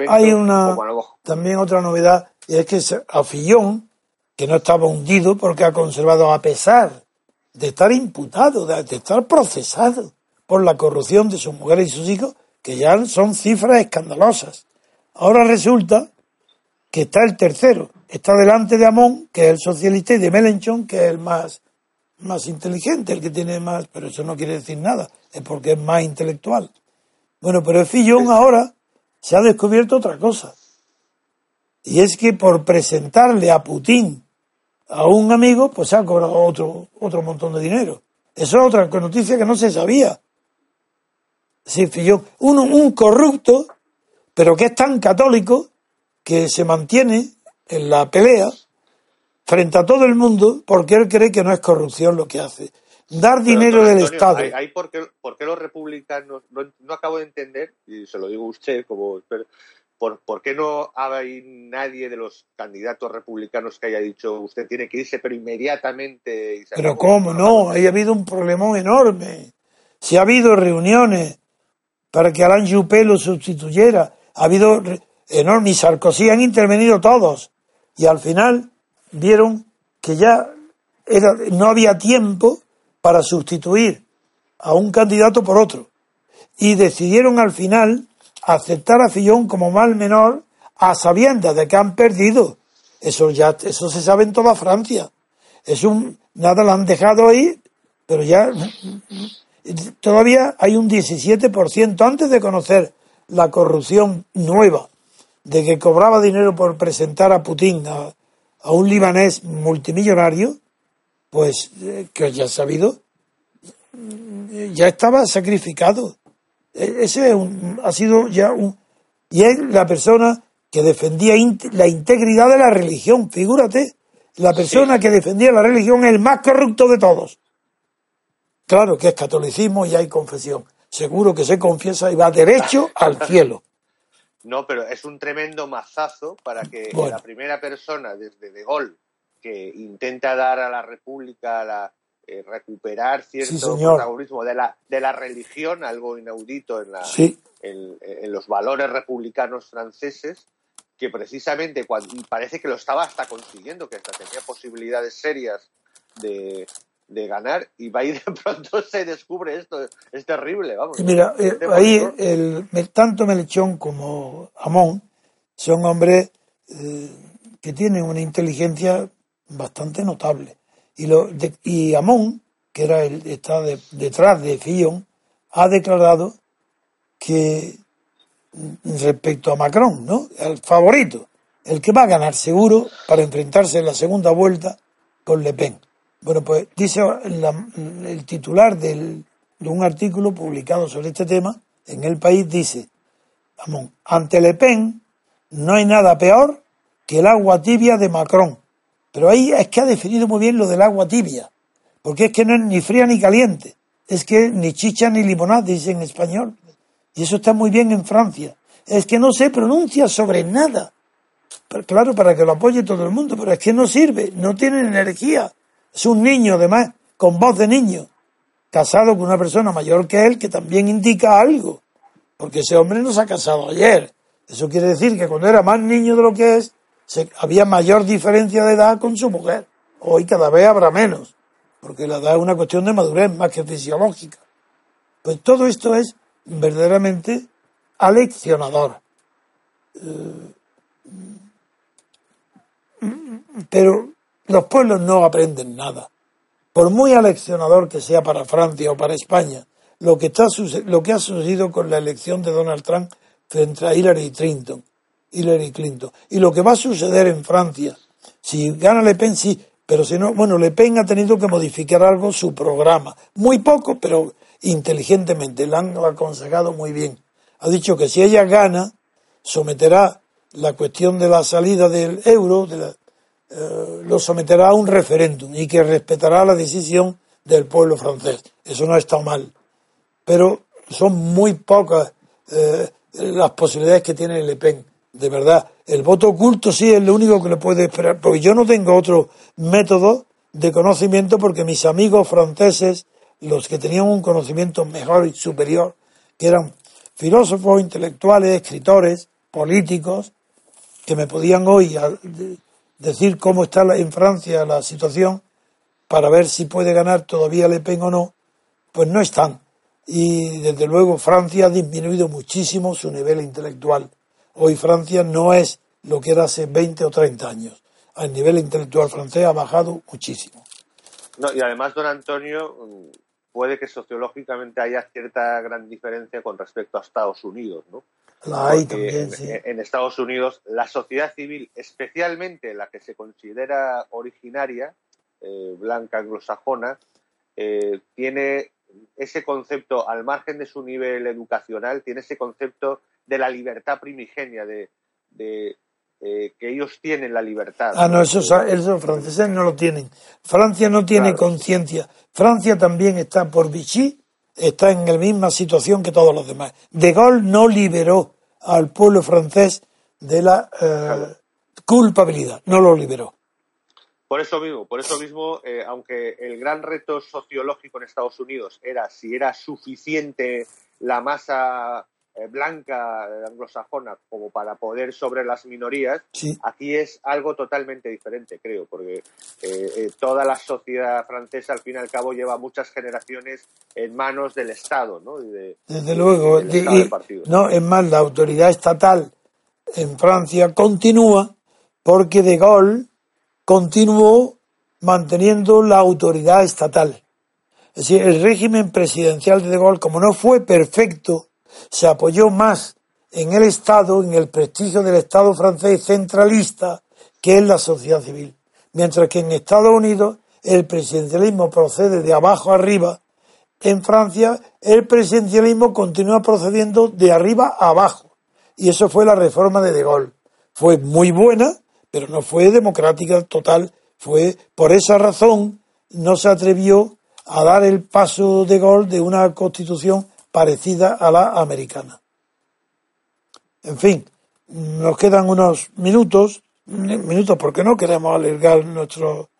S3: hay una, también otra novedad, y es que a Fillón, que no estaba hundido porque ha conservado, a pesar de estar imputado, de, de estar procesado por la corrupción de sus mujeres y sus hijos, que ya son cifras escandalosas. Ahora resulta que está el tercero, está delante de Amón, que es el socialista, y de Melenchon, que es el más, más inteligente, el que tiene más, pero eso no quiere decir nada, es porque es más intelectual. Bueno, pero el Fillón ahora se ha descubierto otra cosa, Y es que por presentarle a Putin a un amigo, pues se ha cobrado otro, otro montón de dinero. Eso es otra noticia que no se sabía. Sí, Fillón, un, un corrupto, pero que es tan católico que se mantiene en la pelea frente a todo el mundo porque él cree que no es corrupción lo que hace. Dar dinero del Estado.
S2: Hay, por, qué, los republicanos, no, acabo de entender, y se lo digo a usted como ¿por, ¿por qué no hay nadie de los candidatos republicanos que haya dicho usted tiene que irse pero inmediatamente?
S3: pero cómo no, ha habido un problema enorme. Si ha habido reuniones para que Alain Juppé lo sustituyera. Ha habido enorme y Sarkozy han intervenido todos y al final vieron que ya era, no había tiempo para sustituir a un candidato por otro y decidieron al final aceptar a Fillón como mal menor a sabiendas de que han perdido. Eso ya eso se sabe en toda Francia. Es un nada lo han dejado ahí, pero ya todavía hay un 17% antes de conocer la corrupción nueva, de que cobraba dinero por presentar a Putin a, un libanés multimillonario, pues eh, que ya sabido, ya estaba sacrificado. E, ese ha sido ya un... Y es la persona que defendía la integridad de la religión, figúrate, la persona que defendía la religión es el más corrupto de todos. Claro que es catolicismo y hay confesión. Seguro que se confiesa y va derecho al cielo.
S2: No, pero es un tremendo mazazo para que la primera persona desde De Gaulle que intenta dar a la República la, eh, recuperar cierto protagonismo de la, de la religión, algo inaudito en, la, en, los valores republicanos franceses, que precisamente cuando, parece que lo estaba hasta consiguiendo, que hasta tenía posibilidades serias de, de ganar y va y de pronto se descubre esto. Es terrible, vamos.
S3: Mira, eh, ahí el, tanto Melchón como Amón son hombres eh, que tienen una inteligencia bastante notable. Y, lo, y Amón, que era el, está detrás de Fillon, ha declarado que respecto a Macron, ¿no? El favorito, el que va a ganar seguro para enfrentarse en la segunda vuelta con Le Pen bueno, pues dice el titular de un artículo publicado sobre este tema en el país dice, ante Le Pen no hay nada peor que el agua tibia de Macron. Pero ahí es que ha definido muy bien lo del agua tibia, porque es que no es ni fría ni caliente, es que ni chicha ni limonada, dice en español. Y eso está muy bien en Francia. Es que no se pronuncia sobre nada. claro, para que lo apoye todo el mundo, pero es que no sirve, no tiene energía, es un niño, además, con voz de niño, casado con una persona mayor que él, que también indica algo, porque ese hombre no se ha casado ayer. Eso quiere decir que cuando era más niño de lo que es, había mayor diferencia de edad con su mujer. Hoy cada vez habrá menos, porque la edad es una cuestión de madurez más que fisiológica. Pues todo esto es verdaderamente aleccionador. Eh, pero los pueblos no aprenden nada. Por muy aleccionador que sea para Francia o para España, lo que, está, lo que ha sucedido con la elección de Donald Trump frente a Hillary Clinton, Clinton, y lo que va a suceder en Francia, si gana Le Pen, sí, pero si no, bueno, Le Pen ha tenido que modificar algo su programa, muy poco, pero inteligentemente, la han aconsejado muy bien. Ha dicho que si ella gana, someterá la cuestión de la salida del euro, de la, eh, lo someterá a un referéndum y que respetará la decisión del pueblo francés. Eso no está mal. Pero son muy pocas eh, las posibilidades que tiene Le Pen. De verdad, el voto oculto sí es lo único que le puede esperar, porque yo no tengo otro método de conocimiento porque mis amigos franceses, los que tenían un conocimiento mejor y superior, que eran filósofos, intelectuales, escritores, políticos, que me podían hoy decir cómo está en Francia la situación para ver si puede ganar todavía Le Pen o no, pues no están. Y desde luego Francia ha disminuido muchísimo su nivel intelectual. Hoy Francia no es lo que era hace 20 o 30 años. El nivel intelectual francés ha bajado muchísimo.
S2: No, y además, don Antonio, puede que sociológicamente haya cierta gran diferencia con respecto a Estados Unidos, ¿no?
S3: La hay también,
S2: en, en, Estados Unidos la sociedad civil, especialmente la que se considera originaria, eh, blanca anglosajona, eh, tiene ese concepto, al margen de su nivel educacional, tiene ese concepto de la libertad primigenia, de, de eh, que ellos tienen la libertad.
S3: Ah, no, esos, esos franceses no lo tienen. Francia no tiene conciencia. Francia también está por Vichy, está en la misma situación que todos los demás. De Gaulle no liberó al pueblo francés de la eh, culpabilidad, no lo liberó.
S2: Por eso mismo, por eso mismo, eh, aunque el gran reto sociológico en Estados Unidos era si era suficiente la masa blanca anglosajona como para poder sobre las minorías, aquí es algo totalmente diferente, creo, porque eh, eh, toda la sociedad francesa al fin y al cabo lleva muchas generaciones en manos del Estado, ¿no?
S3: Desde luego, no, es más, la autoridad estatal en Francia continúa porque De Gaulle continuó manteniendo la autoridad estatal. Es decir, el régimen presidencial de De Gaulle, como no fue perfecto, se apoyó más en el Estado, en el prestigio del Estado francés centralista, que en la sociedad civil. Mientras que en Estados Unidos el presidencialismo procede de abajo arriba, en Francia el presidencialismo continúa procediendo de arriba a abajo. Y eso fue la reforma de De Gaulle. Fue muy buena, pero no fue democrática total. Fue por esa razón no se atrevió a dar el paso de Gaulle de una constitución parecida a la americana. En fin, nos quedan unos minutos, minutos porque no queremos alargar nuestro,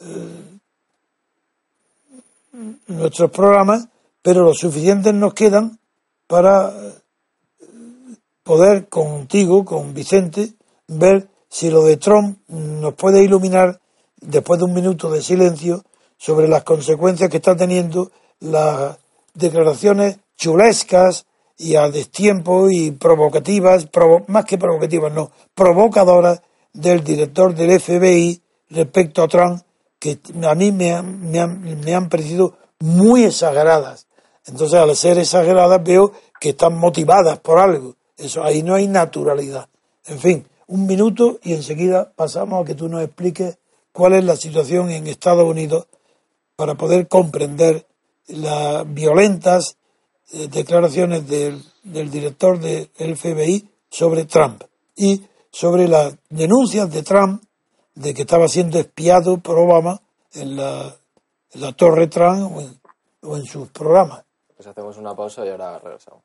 S3: eh, nuestros programas, pero lo suficientes nos quedan para poder contigo, con Vicente, ver si lo de Trump nos puede iluminar después de un minuto de silencio sobre las consecuencias que está teniendo las declaraciones chulescas y a destiempo y provocativas, más que provocativas, no, provocadoras del director del FBI respecto a Trump, que a mí me, me, han, me han parecido muy exageradas. Entonces, al ser exageradas, veo que están motivadas por algo. Eso ahí no hay naturalidad. En fin, un minuto y enseguida pasamos a que tú nos expliques cuál es la situación en Estados Unidos para poder comprender las violentas eh, declaraciones del, director del FBI sobre Trump y sobre las denuncias de Trump de que estaba siendo espiado por Obama en la, Torre Trump o en, sus programas.
S1: Pues hacemos una pausa y ahora regresamos.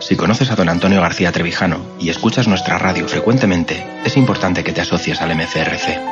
S4: Si conoces a don Antonio García Trevijano y escuchas nuestra radio frecuentemente, es importante que te asocies al MCRC.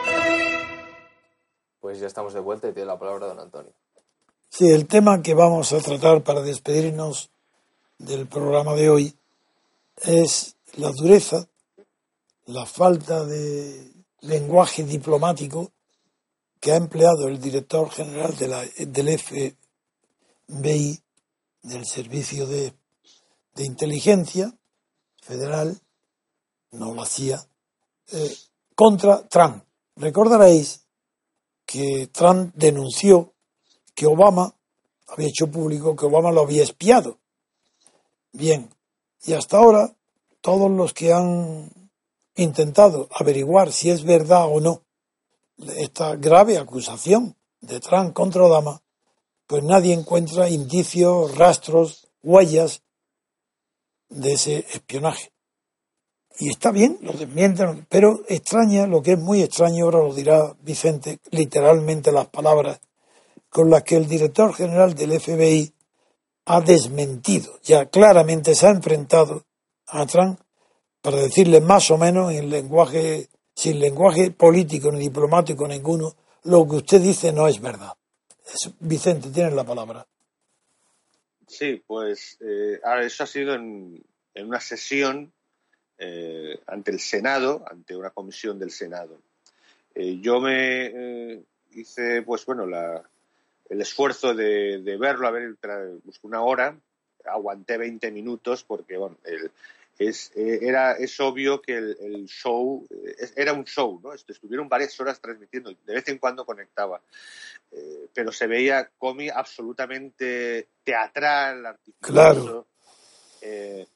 S1: ya estamos de vuelta y tiene la palabra don Antonio.
S3: Sí, el tema que vamos a tratar para despedirnos del programa de hoy es la dureza, la falta de lenguaje diplomático que ha empleado el director general de la, del FBI, del Servicio de, Inteligencia Federal, no lo hacía, eh, contra Trump. Recordaréis que Trump denunció que Obama había hecho público que Obama lo había espiado. Bien, y hasta ahora todos los que han intentado averiguar si es verdad o no esta grave acusación de Trump contra Obama, pues nadie encuentra indicios, rastros, huellas de ese espionaje. Y está bien, lo desmienten, pero extraña, lo que es muy extraño, ahora lo dirá Vicente, literalmente las palabras con las que el director general del FBI ha desmentido, ya claramente se ha enfrentado a Trump para decirle más o menos en lenguaje, sin lenguaje político ni diplomático ninguno, lo que usted dice no es verdad. Vicente, tienes la palabra.
S2: Sí, pues eh, eso ha sido en, en una sesión eh, ante el Senado, ante una comisión del Senado. Eh, yo me eh, hice, pues bueno, la, el esfuerzo de, verlo, a ver, busqué una hora, aguanté 20 minutos porque, bueno, es, era, es obvio que el, show era un show, ¿no? Estuvieron varias horas transmitiendo, de vez en cuando conectaba, pero se veía Comi absolutamente teatral, articulado.
S3: Claro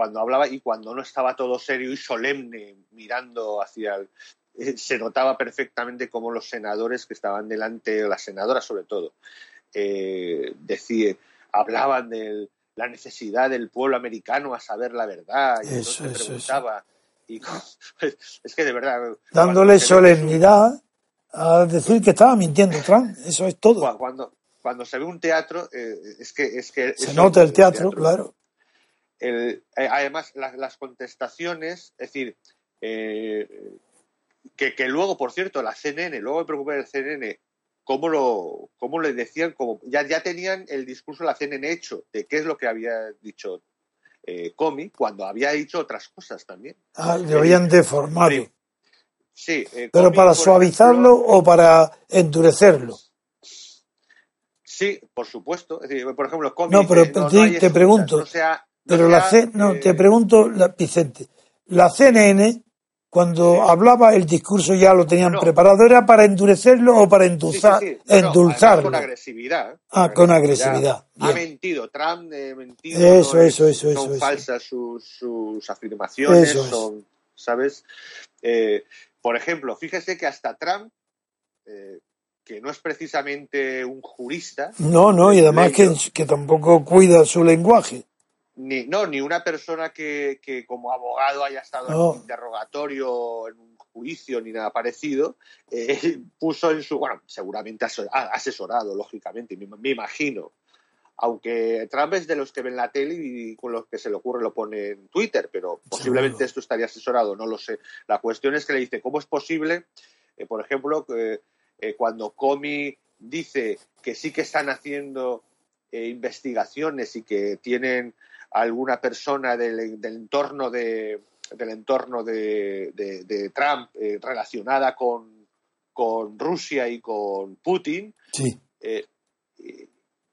S2: cuando hablaba y cuando no estaba todo serio y solemne mirando hacia el, eh, se notaba perfectamente cómo los senadores que estaban delante, las senadoras sobre todo, eh, hablaban de la necesidad del pueblo americano a saber la verdad. Y eso, preguntaba. Y, es que de verdad.
S3: Dándole solemnidad a decir que estaba mintiendo Trump. Eso es todo.
S2: Cuando, cuando se ve un teatro, eh, es que. Es que
S3: se nota el teatro, claro.
S2: Eh, además, las, contestaciones, es decir, eh, que, luego, por cierto, la CNN, luego me preocupé del CNN, cómo, lo, cómo le decían, como ya, ya tenían el discurso de la CNN hecho de qué es lo que había dicho eh, Comi, cuando había dicho otras cosas también.
S3: Ah, le habían deformado.
S2: Sí.
S3: ¿Pero para suavizarlo o para endurecerlo?
S2: Sí, por supuesto. por ejemplo, Comi.
S3: No, pero te, pregunto. Pero la C, no, te pregunto, Vicente, la CNN, cuando hablaba el discurso ya lo tenían preparado, ¿era para endurecerlo o para endulzar, endulzarlo?
S2: con agresividad.
S3: Ah, con agresividad.
S2: Ha mentido, Trump ha mentido.
S3: Eso, eso, eso,
S2: Son falsas sus, sus, afirmaciones, son, ¿sabes? Eh, por ejemplo, fíjese que hasta Trump, eh, que no es precisamente un jurista.
S3: No, no, y además que, que tampoco cuida su lenguaje
S2: ni, no, ni una persona que, como abogado haya estado en un interrogatorio, en un juicio, ni nada parecido, eh, puso en su, bueno, seguramente asesorado, lógicamente, me, imagino. Aunque Trump es de los que ven la tele y con los que se le ocurre lo pone en Twitter, pero posiblemente esto estaría asesorado, no lo sé. La cuestión es que le dice, ¿cómo es posible, eh, por ejemplo, que eh, cuando Comey dice que sí que están haciendo investigaciones y que tienen alguna persona del, entorno de del entorno de, Trump eh, relacionada con, con, Rusia y con Putin. Eh,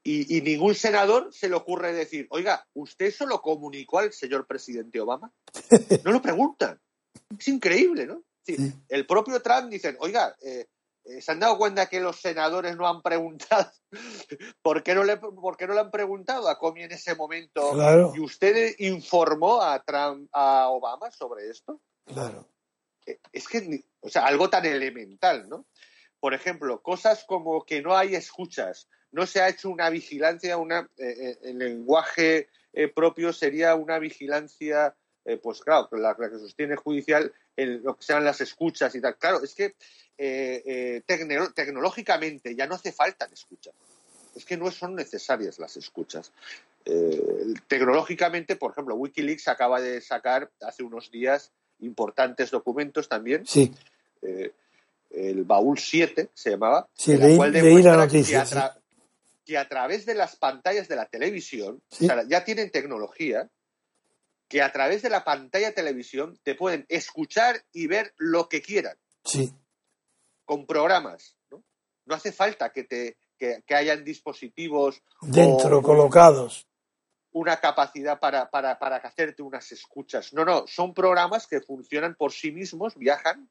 S2: y, ningún senador se le ocurre decir, oiga, ¿usted eso lo comunicó al señor presidente Obama? No lo preguntan. Es increíble, ¿no? El propio Trump dice, oiga, eh, ¿Se han dado cuenta que los senadores no han preguntado? ¿Por qué no le, por qué no le han preguntado a Comey en ese momento? ¿Y usted informó a, Trump, a Obama sobre esto?
S3: Claro.
S2: Eh, es que, o sea, algo tan elemental, ¿no? Por ejemplo, cosas como que no hay escuchas, no se ha hecho una vigilancia, una, eh, el lenguaje propio sería una vigilancia, pues claro, la, la, que sostiene judicial, en lo que sean las escuchas y tal. Claro, es que eh, eh, tecnológicamente ya no hace falta escuchar. Es que no son necesarias las escuchas. Eh, tecnológicamente, por ejemplo, Wikileaks acaba de sacar hace unos días importantes documentos también.
S3: Sí.
S2: el baúl 7 se llamaba.
S3: Sí, leí, la noticia.
S2: Que a, través de las pantallas de la televisión, ya tienen tecnología, que a través de la pantalla de televisión te pueden escuchar y ver lo que quieran.
S3: Sí
S2: con programas. No, no hace falta que, te, que, hayan dispositivos
S3: dentro colocados.
S2: Una capacidad para, para, para hacerte unas escuchas. No, no, son programas que funcionan por sí mismos, viajan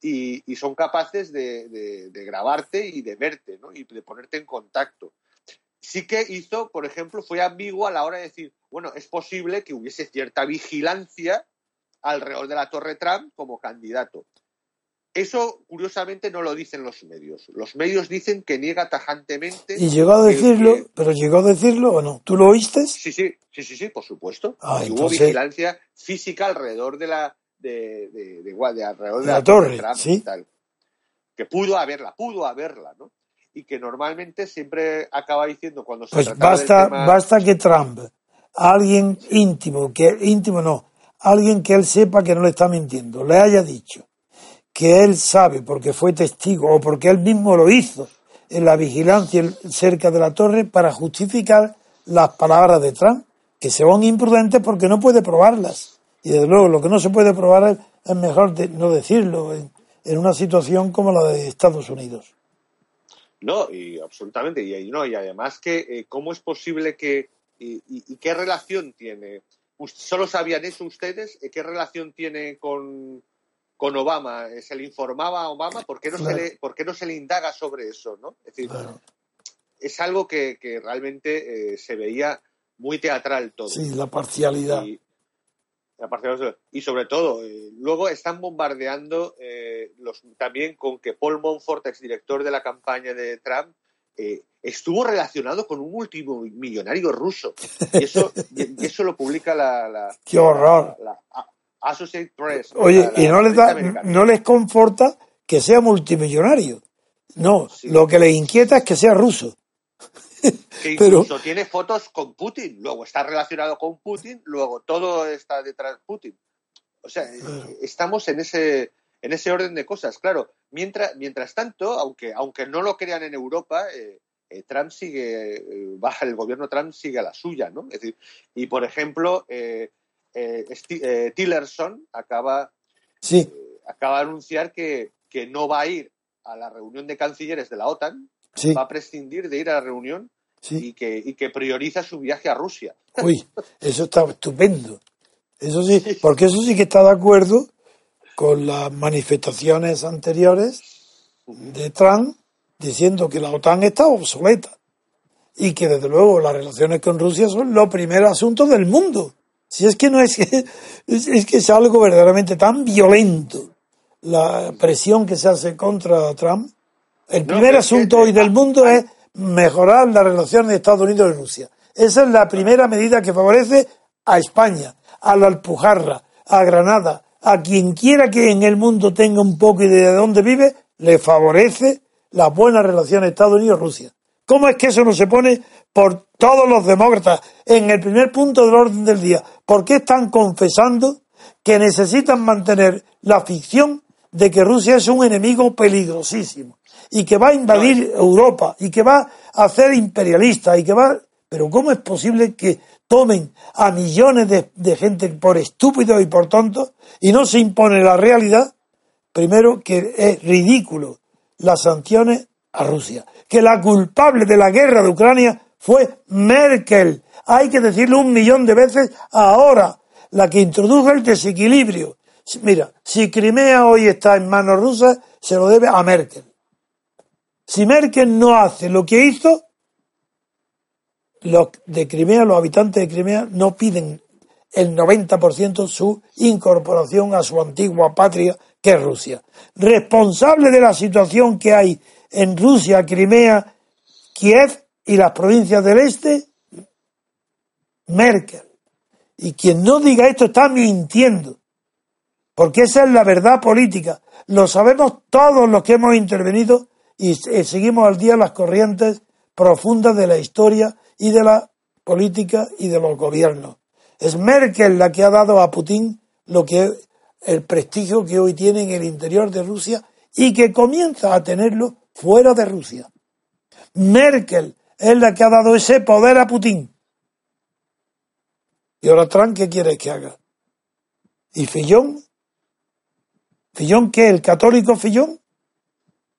S2: y, y son capaces de, de, grabarte y de verte ¿no? y de ponerte en contacto. Sí que hizo, por ejemplo, fue ambiguo a la hora de decir, bueno, es posible que hubiese cierta vigilancia alrededor de la Torre Trump como candidato. Eso, curiosamente, no lo dicen los medios. Los medios dicen que niega tajantemente.
S3: ¿Y llegó a decirlo? ¿Pero llegó a decirlo o no? ¿Tú lo oíste?
S2: Sí, sí, sí, sí, sí por supuesto. Ah, hubo vigilancia física alrededor de la. de, de, de, alrededor de,
S3: la, torre, ¿sí?
S2: Que pudo haberla, pudo haberla, ¿no? Y que normalmente siempre acaba diciendo cuando se
S3: Pues basta, basta que Trump, alguien íntimo, que íntimo no, alguien que él sepa que no le está mintiendo, le haya dicho que él sabe porque fue testigo o porque él mismo lo hizo en la vigilancia cerca de la torre para justificar las palabras de Trump. que son imprudentes porque no puede probarlas. Y desde luego lo que no se puede probar es, mejor no decirlo en, una situación como la de Estados Unidos.
S2: No, y absolutamente. Y, no, y además que eh, cómo es posible que y, qué relación tiene. ¿Solo sabían eso ustedes? ¿Qué relación tiene con, con Obama? ¿Se le informaba a Obama? ¿Por qué no, se, le, ¿por qué no se le indaga sobre eso? ¿no? Es decir, es algo que, realmente eh, se veía muy teatral todo.
S3: Sí, la parcialidad.
S2: Y, y sobre todo, eh, luego están bombardeando eh, los, también con que Paul Monfort, exdirector de la campaña de Trump, estuvo relacionado con un multimillonario ruso. Y eso, y eso lo publica la,
S3: ¡Qué horror!
S2: Associated Press.
S3: Oye, y no les, da, no les conforta que sea multimillonario. No, lo que les inquieta es que sea ruso.
S2: Que incluso tiene fotos con Putin, luego está relacionado con Putin, luego todo está detrás de Putin. O sea, estamos en ese, en ese orden de cosas. Claro, mientras, mientras tanto, aunque, aunque no lo crean en Europa, eh, eh, Trump sigue, eh, baja el gobierno Trump sigue a la suya, ¿no? Es decir, y por ejemplo, Tillerson acaba,
S3: sí.
S2: acaba de anunciar que, que no va a ir a la reunión de cancilleres de la OTAN, va a prescindir de ir a la reunión y, que, y que prioriza su viaje a Rusia.
S3: Uy, eso está estupendo. Eso sí, porque eso sí que está de acuerdo con las manifestaciones anteriores de Trump diciendo que la OTAN está obsoleta y que desde luego las relaciones con Rusia son los primeros asuntos del mundo. Si es que no es que es que es algo verdaderamente tan violento la presión que se hace contra Trump, el primer asunto hoy del mundo es mejorar las relaciones de Estados Unidos y Rusia. Esa es la primera medida que favorece a España, a la Alpujarra, a Granada, a quien quiera que en el mundo tenga un poco idea de dónde vive, le favorece las buenas relaciones Estados Unidos-Rusia. ¿Cómo es que eso no se pone por todos los demócratas en el primer punto del orden del día? ¿Por qué están confesando que necesitan mantener la ficción de que Rusia es un enemigo peligrosísimo y que va a invadir Europa y que va a ser imperialista y que va... Pero ¿cómo es posible que tomen a millones de, gente por estúpidos y por tontos y no se impone la realidad? Primero que es ridículo las sanciones a Rusia, que la culpable de la guerra de Ucrania fue Merkel. Hay que decirlo un millón de veces ahora, la que introdujo el desequilibrio Mira, si Crimea hoy está en manos rusas, se lo debe a Merkel. Si Merkel no hace lo que hizo, los de Crimea, los habitantes de Crimea, no piden el 90% su incorporación a su antigua patria, que es Rusia. Responsable de la situación que hay en Rusia, Crimea, Kiev y las provincias del este, Merkel. Y quien no diga esto está mintiendo porque esa es la verdad política. Lo sabemos todos los que hemos intervenido y seguimos al día las corrientes profundas de la historia y de la política y de los gobiernos. Es Merkel la que ha dado a Putin lo que el prestigio que hoy tiene en el interior de Rusia y que comienza a tenerlo fuera de Rusia. Merkel es la que ha dado ese poder a Putin. Y ahora ¿qué quiere que haga? Y Fillon ¿Fillón qué? ¿El católico Fillón?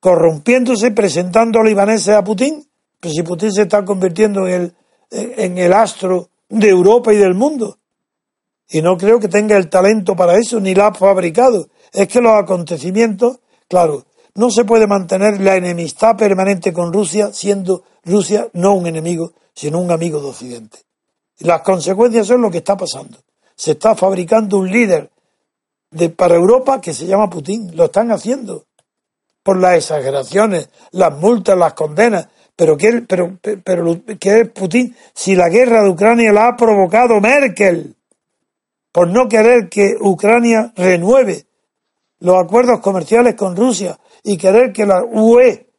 S3: Corrompiéndose, presentando a libaneses a Putin. Pero si Putin se está convirtiendo en el, en el astro de Europa y del mundo. Y no creo que tenga el talento para eso, ni lo ha fabricado. Es que los acontecimientos, claro, no se puede mantener la enemistad permanente con Rusia, siendo Rusia no un enemigo, sino un amigo de Occidente. Las consecuencias son lo que está pasando. Se está fabricando un líder de, para Europa que se llama Putin. Lo están haciendo por las exageraciones, las multas, las condenas. Pero ¿qué, pero, pero, ¿qué es Putin? Si la guerra de Ucrania la ha provocado Merkel por no querer que Ucrania renueve los acuerdos comerciales con Rusia y querer que la UE,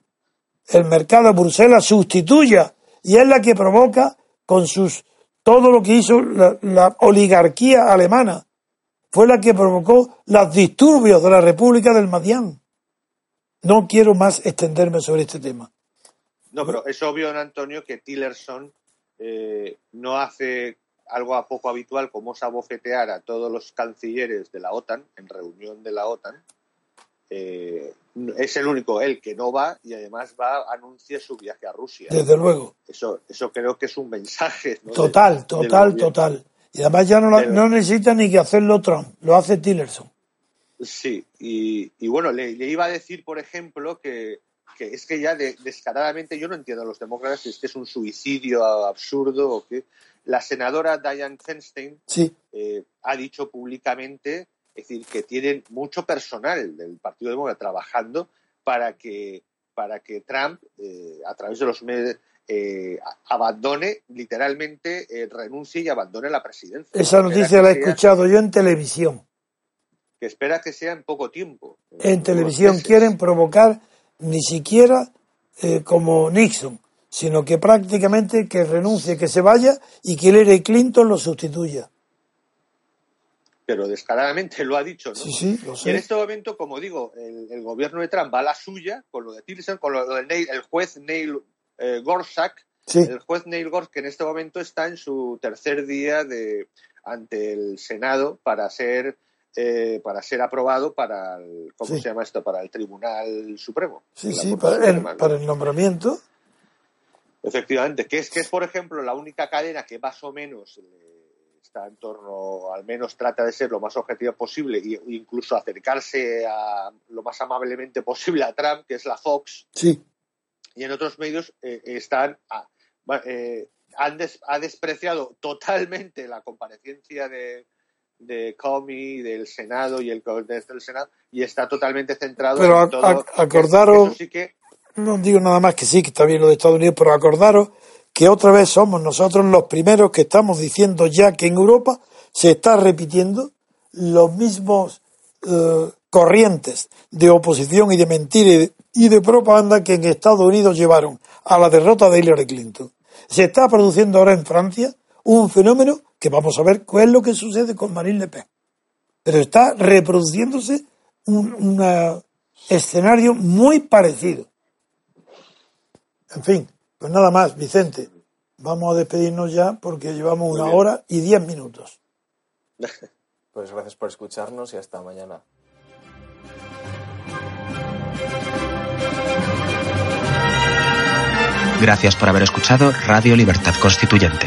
S3: el mercado de Bruselas, sustituya y es la que provoca con sus todo lo que hizo la oligarquía alemana fue la que provocó los disturbios de la República del Madián. No quiero más extenderme sobre este tema.
S2: No, pero es obvio, Antonio, que Tillerson eh, no hace algo a poco habitual como es abofetear a todos los cancilleres de la OTAN en reunión de la OTAN, eh, es el único él que no va y además va a anunciar su viaje a Rusia.
S3: Desde luego.
S2: Eso, eso creo que es un mensaje.
S3: Total, total, total. Y además ya no, no necesita ni que hacerlo Trump, lo hace Tillerson.
S2: Sí, y, bueno, le, iba a decir, por ejemplo, que, es que ya descaradamente yo no entiendo a los demócratas si es que es un suicidio absurdo o que la senadora Diane Feinstein eh, ha dicho públicamente es decir, que tienen mucho personal del Partido Demócrata trabajando para que, para que Trump, eh, a través de los medios, eh, abandone, literalmente eh, renuncie y abandone la presidencia.
S3: Esa noticia la he escuchado yo en televisión.
S2: Que espera que sea en poco tiempo.
S3: En, televisión quieren provocar ni siquiera como Nixon, sino que prácticamente que renuncie, que se vaya y que Hillary Clinton lo sustituya
S2: pero descaradamente lo ha dicho, ¿no?
S3: Sí, sí, lo sé.
S2: En este momento, como digo, el, gobierno de Trump va a la suya con lo de Tillerson, con lo del el juez Neil eh, Gorsuch, el juez Neil Gorsuch, que en este momento está en su tercer día de ante el Senado para ser eh, para ser aprobado para el, ¿cómo se llama esto? Para el Tribunal Supremo.
S3: Sí, sí, para el, para el, nombramiento.
S2: Efectivamente, que es que es por ejemplo la única cadena que más o menos está en torno, al menos trata de ser lo más objetivo posible e incluso acercarse a, lo más amablemente posible a Trump, que es la Fox.
S3: Sí.
S2: Y en otros medios eh, están, eh, han ha despreciado totalmente la comparecencia de, de Comey, del Senado y el del Senado, y está totalmente centrado en todo.
S3: acordaros, no digo nada más que sí, que está bien lo de Estados Unidos, pero acordaros que otra vez somos nosotros los primeros que estamos diciendo ya que en Europa se está repitiendo los mismos eh, corrientes de oposición y de mentira y de, propaganda que en Estados Unidos llevaron a la derrota de Hillary Clinton. Se está produciendo ahora en Francia un fenómeno que vamos a ver cuál es lo que sucede con Marine Le Pen. Pero está reproduciéndose un escenario muy parecido. En fin, pues nada más, Vicente. Vamos a despedirnos ya porque llevamos una hora y diez minutos.
S1: Pues gracias por escucharnos y hasta mañana.
S4: Gracias por haber escuchado Radio Libertad Constituyente.